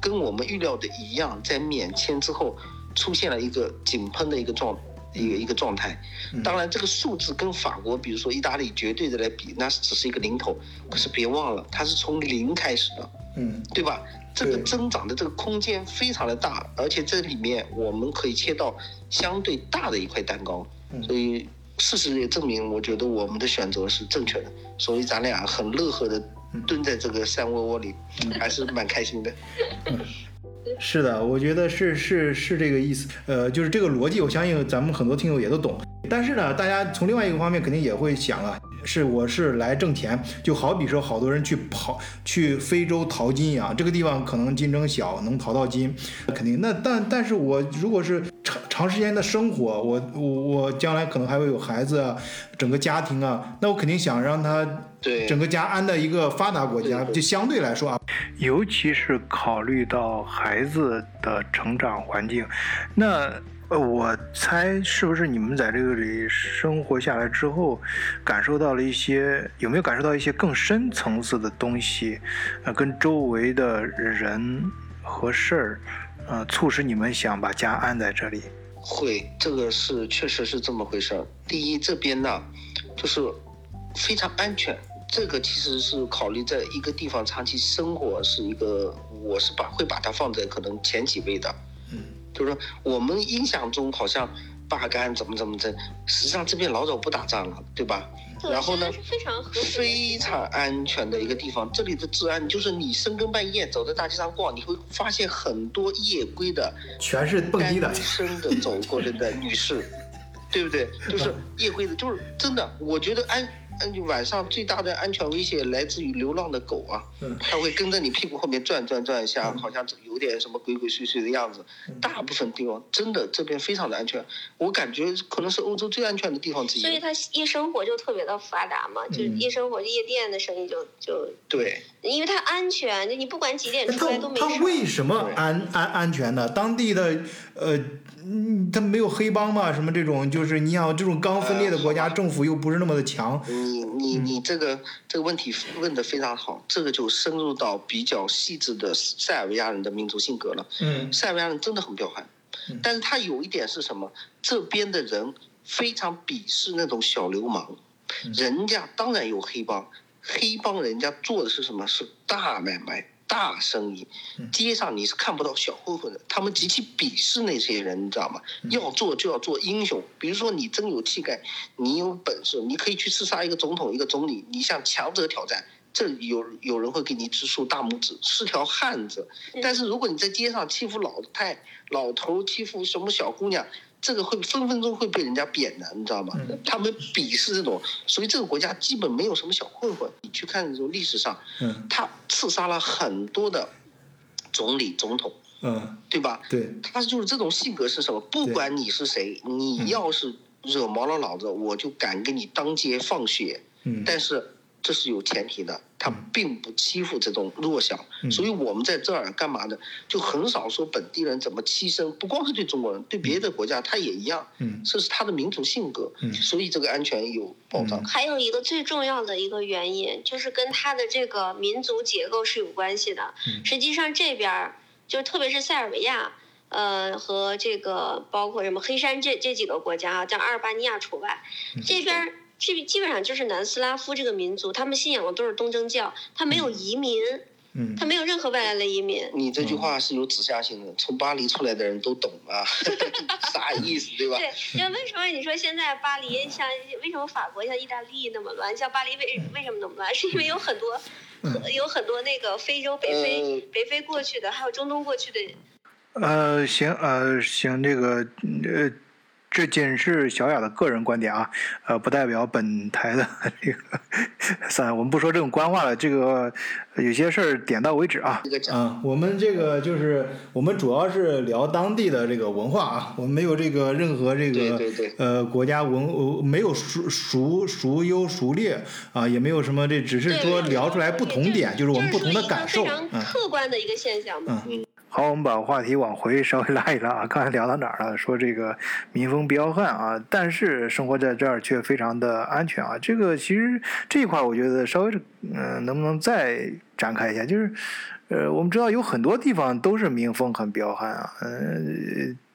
跟我们预料的一样，在免签之后出现了一个井喷的一个状一个一个状态。嗯当然，这个数字跟法国，比如说意大利绝对的来比，那只是一个零头。可是别忘了，它是从零开始的，嗯对吧？这个增长的这个空间非常的大，而且这里面我们可以切到相对大的一块蛋糕。嗯所以事实也证明，我觉得我们的选择是正确的。所以咱俩很乐呵的蹲在这个山窝窝里，还是蛮开心的。是的，我觉得是是是这个意思，呃，就是这个逻辑，我相信咱们很多听友也都懂。但是呢，大家从另外一个方面肯定也会想啊，是我是来挣钱，就好比说好多人去跑去非洲淘金一样，这个地方可能竞争小，能淘到金，肯定。那但但是我如果是长长时间的生活，我我我将来可能还会有孩子啊，整个家庭啊，那我肯定想让他对。整个家安在一个发达国家，就相对来说啊，尤其是考虑到孩子的成长环境，那呃，我猜是不是你们在这个里生活下来之后，感受到了一些有没有感受到一些更深层次的东西，呃，跟周围的人和事儿，呃，促使你们想把家安在这里？会，这个是确实是这么回事儿。第一，这边呢，就是非常安全。这个其实是考虑在一个地方长期生活是一个，我是把会把它放在可能前几位的。嗯，就是说我们印象中好像巴干怎么怎么着，实际上这边老早不打仗了，对吧？然后呢非常非常安全的一个地方。这里的治安就是你深更半夜走在大街上逛，你会发现很多夜归的全是蹦迪的单。身的走过来的女士，对不对？就是 夜归的，就是真的。我觉得安安晚上最大的安全威胁来自于流浪的狗啊，嗯它会跟着你屁股后面转转转，一下好像有点什么鬼鬼祟祟的样子。大部分地方真的这边非常的安全，我感觉可能是欧洲最安全的地方之一。所以它夜生活就特别的发达嘛，就夜生活、夜店的生意就就，对，因为它安全，就你不管几点出来都没事它为。什么安安安全呢？当地的呃，嗯，他没有黑帮嘛？什么这种，就是你想这种刚分裂的国家，呃政府又不是那么的强。你你嗯你这个这个问题问的非常好，这个就深入到比较细致的塞尔维亚人的民族性格了。嗯塞尔维亚人真的很彪悍嗯，但是他有一点是什么？这边的人非常鄙视那种小流氓，嗯人家当然有黑帮，黑帮人家做的是什么？是大买卖。大生意，嗯街上你是看不到小混混的，他们极其鄙视那些人，你知道吗？嗯要做就要做英雄，比如说你真有气概，你有本事，你可以去刺杀一个总统、一个总理，你向强者挑战，这有有人会给你直竖大拇指，是条汉子。但是如果你在街上欺负老太、老头，欺负什么小姑娘，这个会分分钟会被人家扁的，你知道吗？嗯他们鄙视这种，所以这个国家基本没有什么小混混。你去看这种历史上，嗯他刺杀了很多的总理、总统，嗯，对吧？对，他就是这种性格是什么？不管你是谁，你要是惹毛了老子，我就敢给你当街放血。嗯但是这是有前提的，他并不欺负这种弱小。嗯所以我们在这儿干嘛呢？就很少说本地人怎么牺牲，不光是对中国人，对别的国家他也一样。嗯这是他的民族性格。嗯所以这个安全有保障。还有一个最重要的一个原因，就是跟他的这个民族结构是有关系的。嗯实际上这边儿，就特别是塞尔维亚，呃，和这个包括什么黑山这这几个国家啊，将阿尔巴尼亚除外，嗯这边儿基基本上就是南斯拉夫这个民族，他们信仰的都是东正教，他没有移民，嗯他没有任何外来的移民。你这句话是有指向性的，从巴黎出来的人都懂啊，啥意思对吧？对，那为为什么你说现在巴黎像为什么法国像意大利那么乱，像巴黎为为什么那么乱？是因为有很多、有很多那个非洲、北非、呃北非过去的，还有中东过去的。呃，行，呃，行，这个，呃，这仅是小雅的个人观点啊，呃，不代表本台的 这个。算了，我们不说这种官话了，这个有些事儿点到为止啊。这个讲啊，我们这个就是我们主要是聊当地的这个文化啊，我们没有这个任何这个对对对呃国家文呃没有孰孰孰优孰劣啊，也没有什么这，只是说聊出来不同点，就是我们不同的感受非嗯常客观的一个现象嘛。好，我们把话题往回稍微拉一拉啊。刚才聊到哪儿了？说这个民风彪悍啊，但是生活在这儿却非常的安全啊。这个其实这一块，我觉得稍微嗯、能不能再展开一下？就是呃，我们知道有很多地方都是民风很彪悍啊，呃，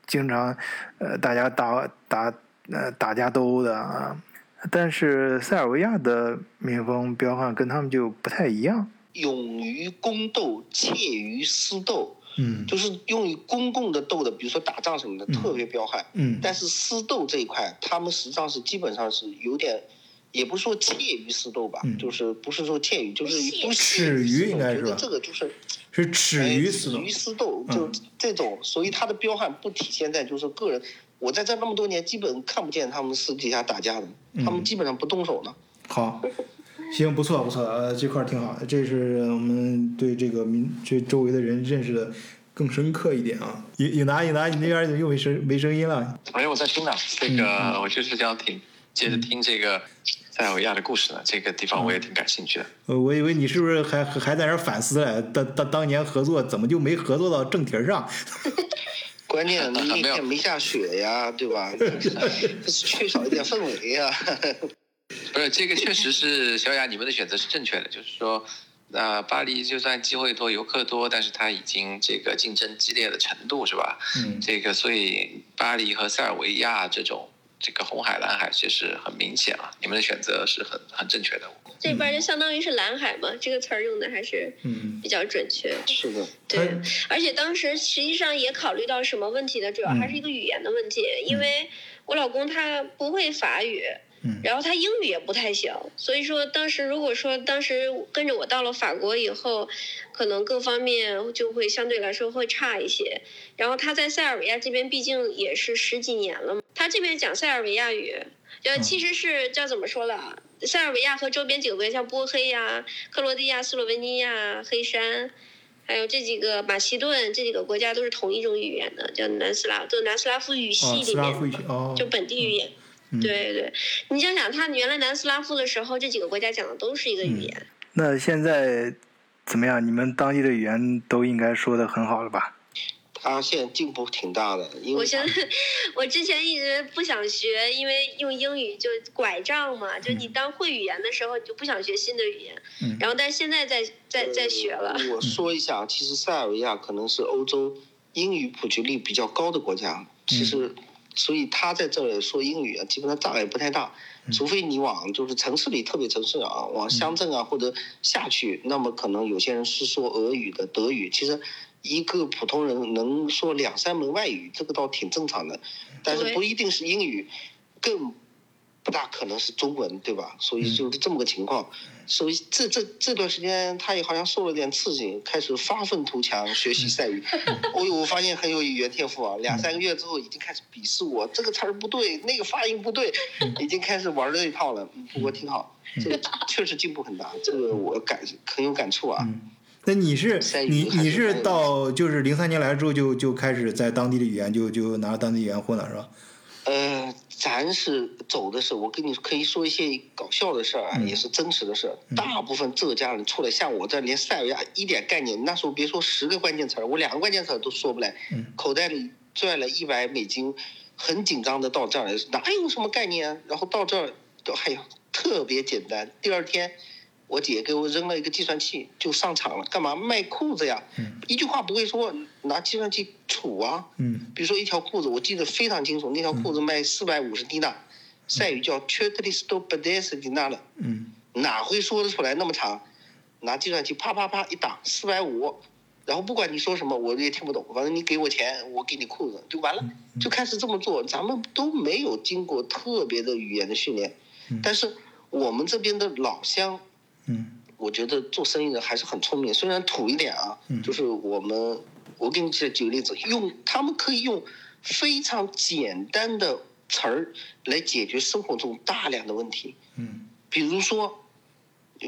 经常呃大家打打呃打架斗殴的啊。但是塞尔维亚的民风彪悍跟他们就不太一样。勇于攻斗，怯于私斗，嗯。就是用于公共的斗的，比如说打仗什么的，特别彪悍。嗯。但是私斗这一块，他们实际上是基本上是有点，也不是说怯于私斗吧，嗯。就是不是说怯于，就是不耻于应该是吧我觉得这个就是是耻于私斗。哎耻于私斗，嗯。就这种，所以他的彪悍不体现在就是个人。我在这那么多年，基本看不见他们私底下打架的，嗯。他们基本上不动手的。好，行，不错不错，呃，这块儿挺好的，这是我们对这个民这周围的人认识的更深刻一点啊。颖颖达，颖达，你那边怎么又没声没声音了？没有，我在听呢，这嗯个我就是想听，接着听这个塞尔维亚的故事呢。这个地方我也挺感兴趣的。呃，我以为你是不是还还还在那儿反思嘞？当当当年合作怎么就没合作到正题儿上？关键 那天没下雪呀，对吧？缺少一点氛围呀。不是，这个确实是小雅，你们的选择是正确的，就是说，呃，巴黎就算机会多、游客多，但是它已经这个竞争激烈的程度是吧？嗯这个所以巴黎和塞尔维亚这种这个红海、蓝海其实很明显啊，你们的选择是很很正确的。这边就相当于是蓝海嘛，这个词儿用的还是嗯比较准确。是的，对，而且当时实际上也考虑到什么问题呢？主要嗯还是一个语言的问题，因为我老公他不会法语，嗯然后他英语也不太行，所以说当时如果说当时跟着我到了法国以后，可能各方面就会相对来说会差一些。然后他在塞尔维亚这边毕竟也是十几年了嘛，他这边讲塞尔维亚语，呃，其实是叫怎么说了？塞尔维亚和周边几个国家，像波黑呀、克罗地亚、斯洛文尼亚、黑山，还有这几个马其顿这几个国家都是同一种语言的，叫南斯拉，就南斯拉夫语系哦，里面，就本地语言。嗯对对，你想想，他原来南斯拉夫的时候，这几个国家讲的都是一个嗯语言。那现在怎么样？你们当地的语言都应该说的很好了吧？他现在进步挺大的，因为我现在，我之前一直不想学，因为用英语就拐杖嘛，就你当会语言的时候，你就不想学新的语言。嗯然后，但是现在在在在学了。呃 我说一下，其实塞尔维亚可能是欧洲英语普及率比较高的国家，其实，所以他在这儿说英语啊，基本上障碍不太大，除非你往就是城市里特别城市啊，往乡镇啊或者下去，那么可能有些人是说俄语的、德语，其实。一个普通人能说两三门外语，这个倒挺正常的，但是不一定是英语，更不大可能是中文，对吧？所以就是这么个情况。所以这这这段时间，他也好像受了点刺激，开始发愤图强学习塞语。哦呦，我发现很有语言天赋啊！两三个月之后，已经开始鄙视我这个词儿不对，那个发音不对，已经开始玩这一套了。嗯不过挺好，这个确实进步很大，这个我感很有感触啊。嗯那你是你你是到就是零三年来之后就就开始在当地的语言就就拿当地语言混了是吧？呃，咱是走的时候，我跟你可以说一些搞笑的事儿啊，嗯也是真实的事儿。大部分浙江人出来，像我这连塞尔维亚一点概念，那时候别说十个关键词儿，我两个关键词儿都说不来，嗯口袋里拽了一百美金，很紧张的到这儿来，哪有什么概念啊？然后到这儿都哎呀，特别简单。第二天，我姐给我扔了一个计算器，就上场了，干嘛卖裤子呀？嗯一句话不会说，拿计算器杵啊。嗯比如说一条裤子，我记得非常清楚，那条裤子卖四百五十迪纳，塞语叫 c h e t l i s t o b a d e s 迪纳了，嗯哪会说得出来那么长？拿计算器啪啪啪一打，四百五，然后不管你说什么，我也听不懂，反正你给我钱，我给你裤子就完了，就开始这么做。咱们都没有经过特别的语言的训练，但是我们这边的老乡嗯我觉得做生意的还是很聪明，虽然土一点啊，嗯就是我们，我给你举举个例子，用他们可以用非常简单的词儿来解决生活中大量的问题。嗯比如说，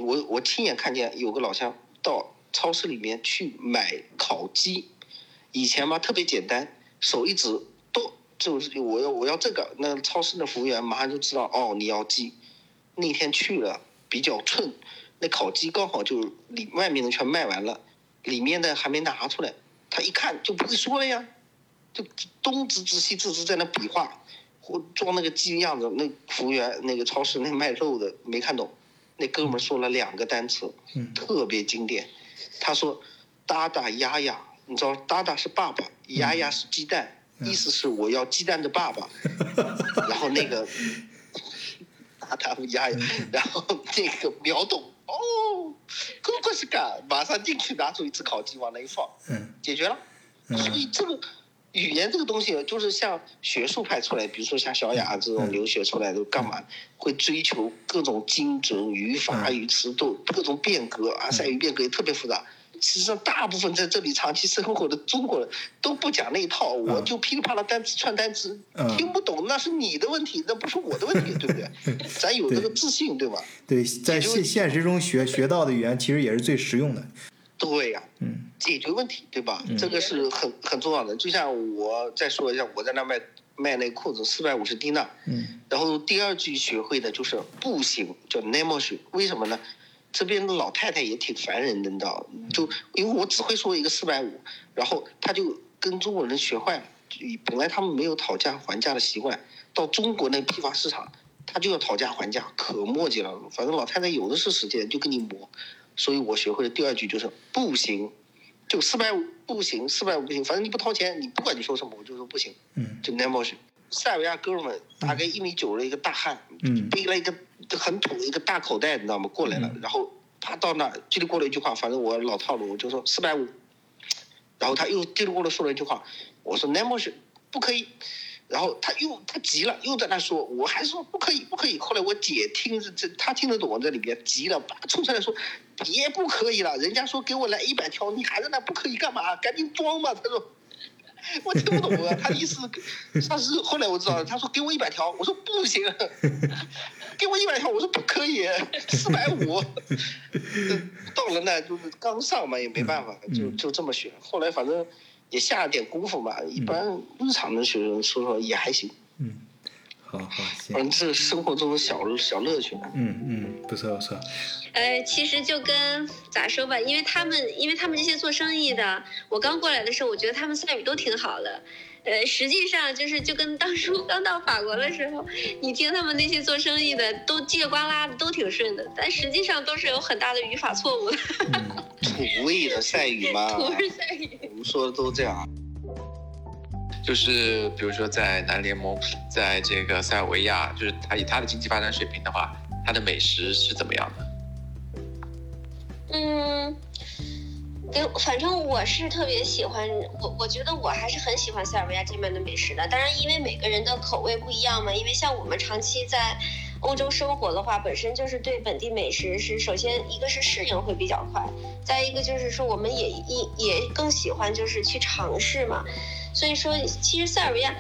我我亲眼看见有个老乡到超市里面去买烤鸡，以前嘛特别简单，手一指都就是我要我要这个，那超市的服务员马上就知道哦你要鸡。那天去了比较寸，那烤鸡刚好就里外面的全卖完了，里面的还没拿出来，他一看就不会说了呀，就东指指西指指在那比划，或装那个鸡的样子，那服务员那个超市那卖肉的没看懂，那哥们儿说了两个单词，嗯特别经典。他说：“哒哒呀呀，你知道哒哒是爸爸，呀呀是鸡蛋，意思是我要鸡蛋的爸爸。”然后那个 哒哒呀呀，然后那个秒懂哦，哥哥是干，马上进去拿出一只烤鸡往那一放，嗯。解决了。所以这个语言这个东西，就是像学术派出来，比如说像小雅这种留学出来的，干嘛会追求各种精准语法、语词都各种变革啊，善于变革也特别复杂。实际上，大部分在这里长期生活的中国人都不讲那一套，我就噼里啪啦单词串单词嗯，听不懂那是你的问题，那不是我的问题，对不对？咱有这个自信，对吧？对，在现现实中学学到的语言其实也是最实用的。对呀、嗯解决问题，对吧？嗯这个是很很重要的。就像我再说一下，我在那卖卖那裤子四百五十丁纳，嗯然后第二句学会的就是步行，叫 n e m o s h 为什么呢？这边的老太太也挺烦人的，你知道？就因为我只会说一个四百五，然后他就跟中国人学坏了。就本来他们没有讨价还价的习惯，到中国那批发市场，他就要讨价还价，可磨叽了。反正老太太有的是时间，就跟你磨。所以我学会的第二句就是不行，就四百五不行，四百五不行，反正你不掏钱，你不管你说什么，我就说不行。嗯就 n e m o s 塞尔维亚哥们大概一米九的一个大汉，嗯背了一个很土的一个大口袋，你知道吗？过来了，然后他到那儿叽里过了一句话，反正我老套路，我就说四百五，然后他又叽里咕噜说了一句话，我说 n e m o s 不可以，然后他又他急了，又在那说，我还说不可以不可以。后来我姐听着这他听得懂，我在里边急了，叭冲出来说别不可以了，人家说给我来一百条，你还在那不可以干嘛？赶紧装吧，他说。我听不懂啊，他的意思，他是后来我知道了，他说给我一百条，我说不行，给我一百条，我说不可以，四百五。到了那就是刚上嘛，也没办法，就就这么学。后来反正也下了点功夫嘛，一般日常的学生说说也还行，嗯，好好行反，正这是生活中的小小乐趣。嗯嗯，不错不错。呃，其实就跟咋说吧，因为他们，因为他们这些做生意的，我刚过来的时候，我觉得他们赛语都挺好的。呃，实际上就是就跟当初刚到法国的时候，你听他们那些做生意的都叽里呱啦的都挺顺的，但实际上都是有很大的语法错误的，嗯土味的 赛语吗，土味赛语。我们说的都这样。就是比如说在南联盟，在这个塞尔维亚，就是他以他的经济发展水平的话，他的美食是怎么样的？嗯，给反正我是特别喜欢，我我觉得我还是很喜欢塞尔维亚这边的美食的。当然，因为每个人的口味不一样嘛，因为像我们长期在欧洲生活的话，本身就是对本地美食是首先一个是适应会比较快，再一个就是说我们也也也更喜欢就是去尝试嘛。所以说，其实塞尔维亚。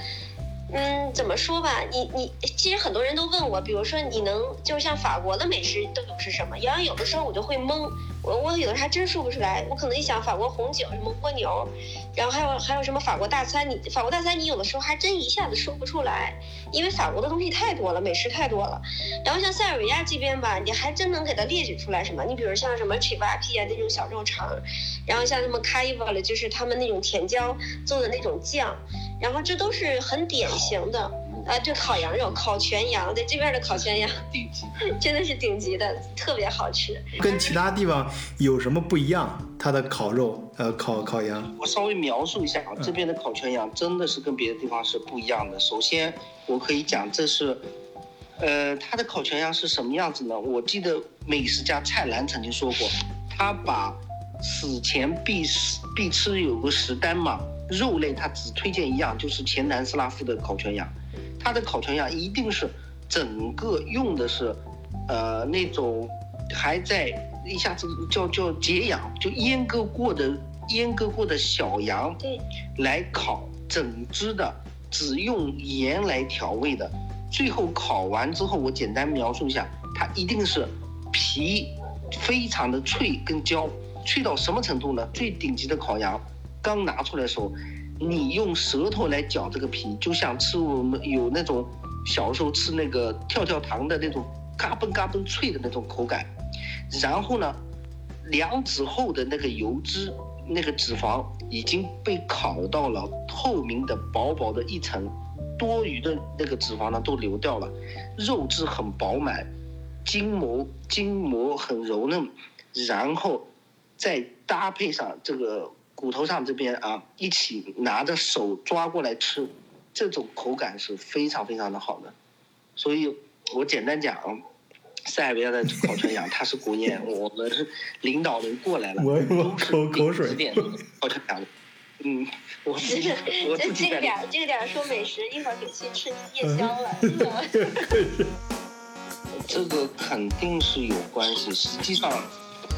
嗯，怎么说吧，你你其实很多人都问我，比如说你能就像法国的美食都有是什么？然后有的时候我就会懵，我我有的还真说不出来。我可能一想法国红酒什么蜗牛，然后还有还有什么法国大餐，你法国大餐你有的时候还真一下子说不出来，因为法国的东西太多了，美食太多了。然后像塞尔维亚这边吧，你还真能给它列举出来什么？你比如像什么 chivapi 啊那种小肉肠，然后像什么 c a i v a 了，就是他们那种甜椒做的那种酱。然后这都是很典型的，啊，对，烤羊肉、烤全羊，在这边的烤全羊顶级。真的是顶级的，特别好吃。跟其他地方有什么不一样？它的烤肉，呃，烤烤羊，我稍微描述一下啊，这边的烤全羊真的是跟别的地方是不一样的。首先，我可以讲这是，呃，它的烤全羊是什么样子呢？我记得美食家蔡澜曾经说过，他把死前必吃必吃有个食单嘛，肉类他只推荐一样，就是前南斯拉夫的烤全羊。它的烤全羊一定是整个用的是，呃，那种还在一下子叫叫解养，就阉割过的阉割过的小羊对，来烤整只的，只用盐来调味的。最后烤完之后，我简单描述一下，它一定是皮非常的脆跟焦，脆到什么程度呢？最顶级的烤羊刚拿出来的时候，你用舌头来嚼这个皮，就像吃我们有那种小时候吃那个跳跳糖的那种嘎嘣嘎嘣脆的那种口感。然后呢，两指厚的那个油脂，那个脂肪已经被烤到了透明的薄薄的一层。多余的那个脂肪呢都流掉了，肉质很饱满，筋膜筋膜很柔嫩，然后再搭配上这个骨头上这边啊，一起拿着手抓过来吃，这种口感是非常非常的好的。所以我简单讲，塞尔维亚的烤全羊它是国宴，我们领导人过来了，我我都是口口水指点烤全羊。嗯，我自己我这自己这个点儿这个点儿说美食，一会儿给去吃夜宵了。这个肯定是有关系。实际上，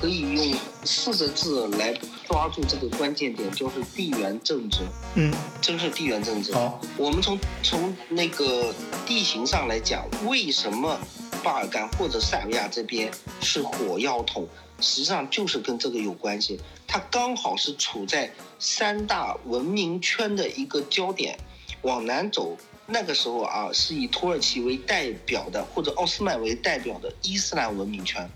可以用四个字来抓住这个关键点，就是地缘政治。嗯，真是地缘政治。好，我们从从那个地形上来讲，为什么巴尔干或者塞尔维亚这边是火药桶？实际上就是跟这个有关系。它刚好是处在三大文明圈的一个焦点，往南走。那个时候啊，是以土耳其为代表的，或者奥斯曼为代表的伊斯兰文明圈。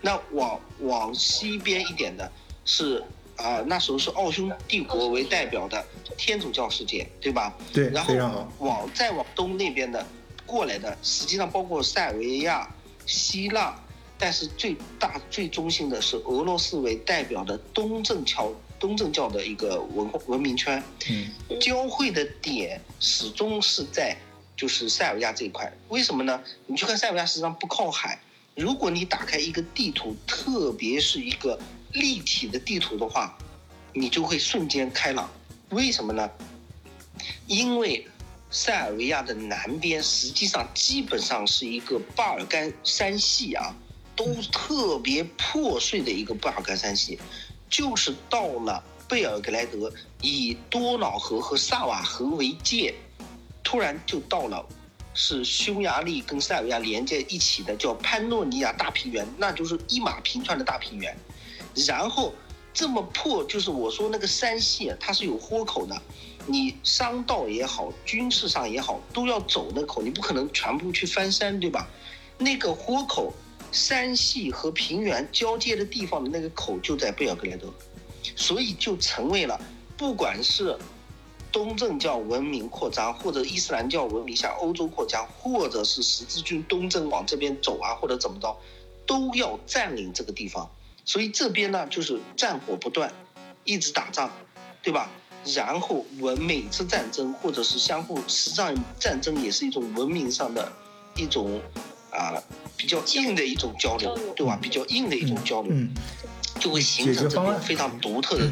那往往西边一点的是啊，那时候是奥匈帝国为代表的天主教世界，对吧？对，然后。往再往东那边的过来的，实际上包括塞尔维亚、希腊，但是最大最中心的是俄罗斯为代表的东正教东正教的一个文文明圈。嗯，交汇的点始终是在就是塞尔维亚这一块。为什么呢？你去看塞尔维亚实际上不靠海，如果你打开一个地图，特别是一个立体的地图的话，你就会瞬间开朗。为什么呢？因为塞尔维亚的南边实际上基本上是一个巴尔干山系啊，都特别破碎的一个巴尔干山系，就是到了贝尔格莱德，以多瑙河和萨瓦河为界，突然就到了是匈牙利跟塞尔维亚连接一起的叫潘诺尼亚大平原，那就是一马平川的大平原。然后这么破，就是我说那个山系，它是有豁口的，你商道也好，军事上也好，都要走那口，你不可能全部去翻山，对吧？那个豁口，山系和平原交接的地方的那个口就在贝尔格莱德，所以就成为了不管是东正教文明扩张，或者伊斯兰教文明向欧洲扩张，或者是十字军东征往这边走啊，或者怎么着，都要占领这个地方。所以这边呢，就是战火不断，一直打仗，对吧？然后文每次战争或者是相互，实际上战争也是一种文明上的一种啊、比较硬的一种交流，对吧？比较硬的一种交流，嗯，就会形成这解决方案种非常独特的一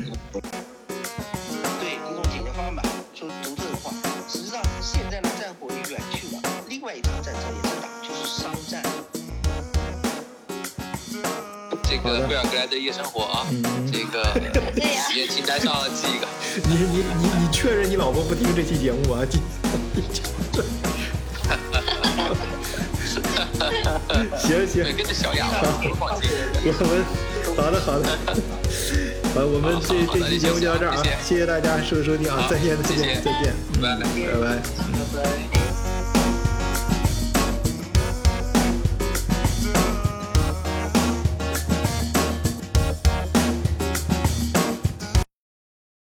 这个贝尔格莱德夜生活啊，嗯这个对呀也清单上记一个。你你你你确认你老婆不听这期节目啊？行行对，，跟着小雅我放心。我们好的好的，好，我们这这期节目就到这儿啊谢谢，大家收收听啊，好再见再见再见，拜拜拜拜。拜拜。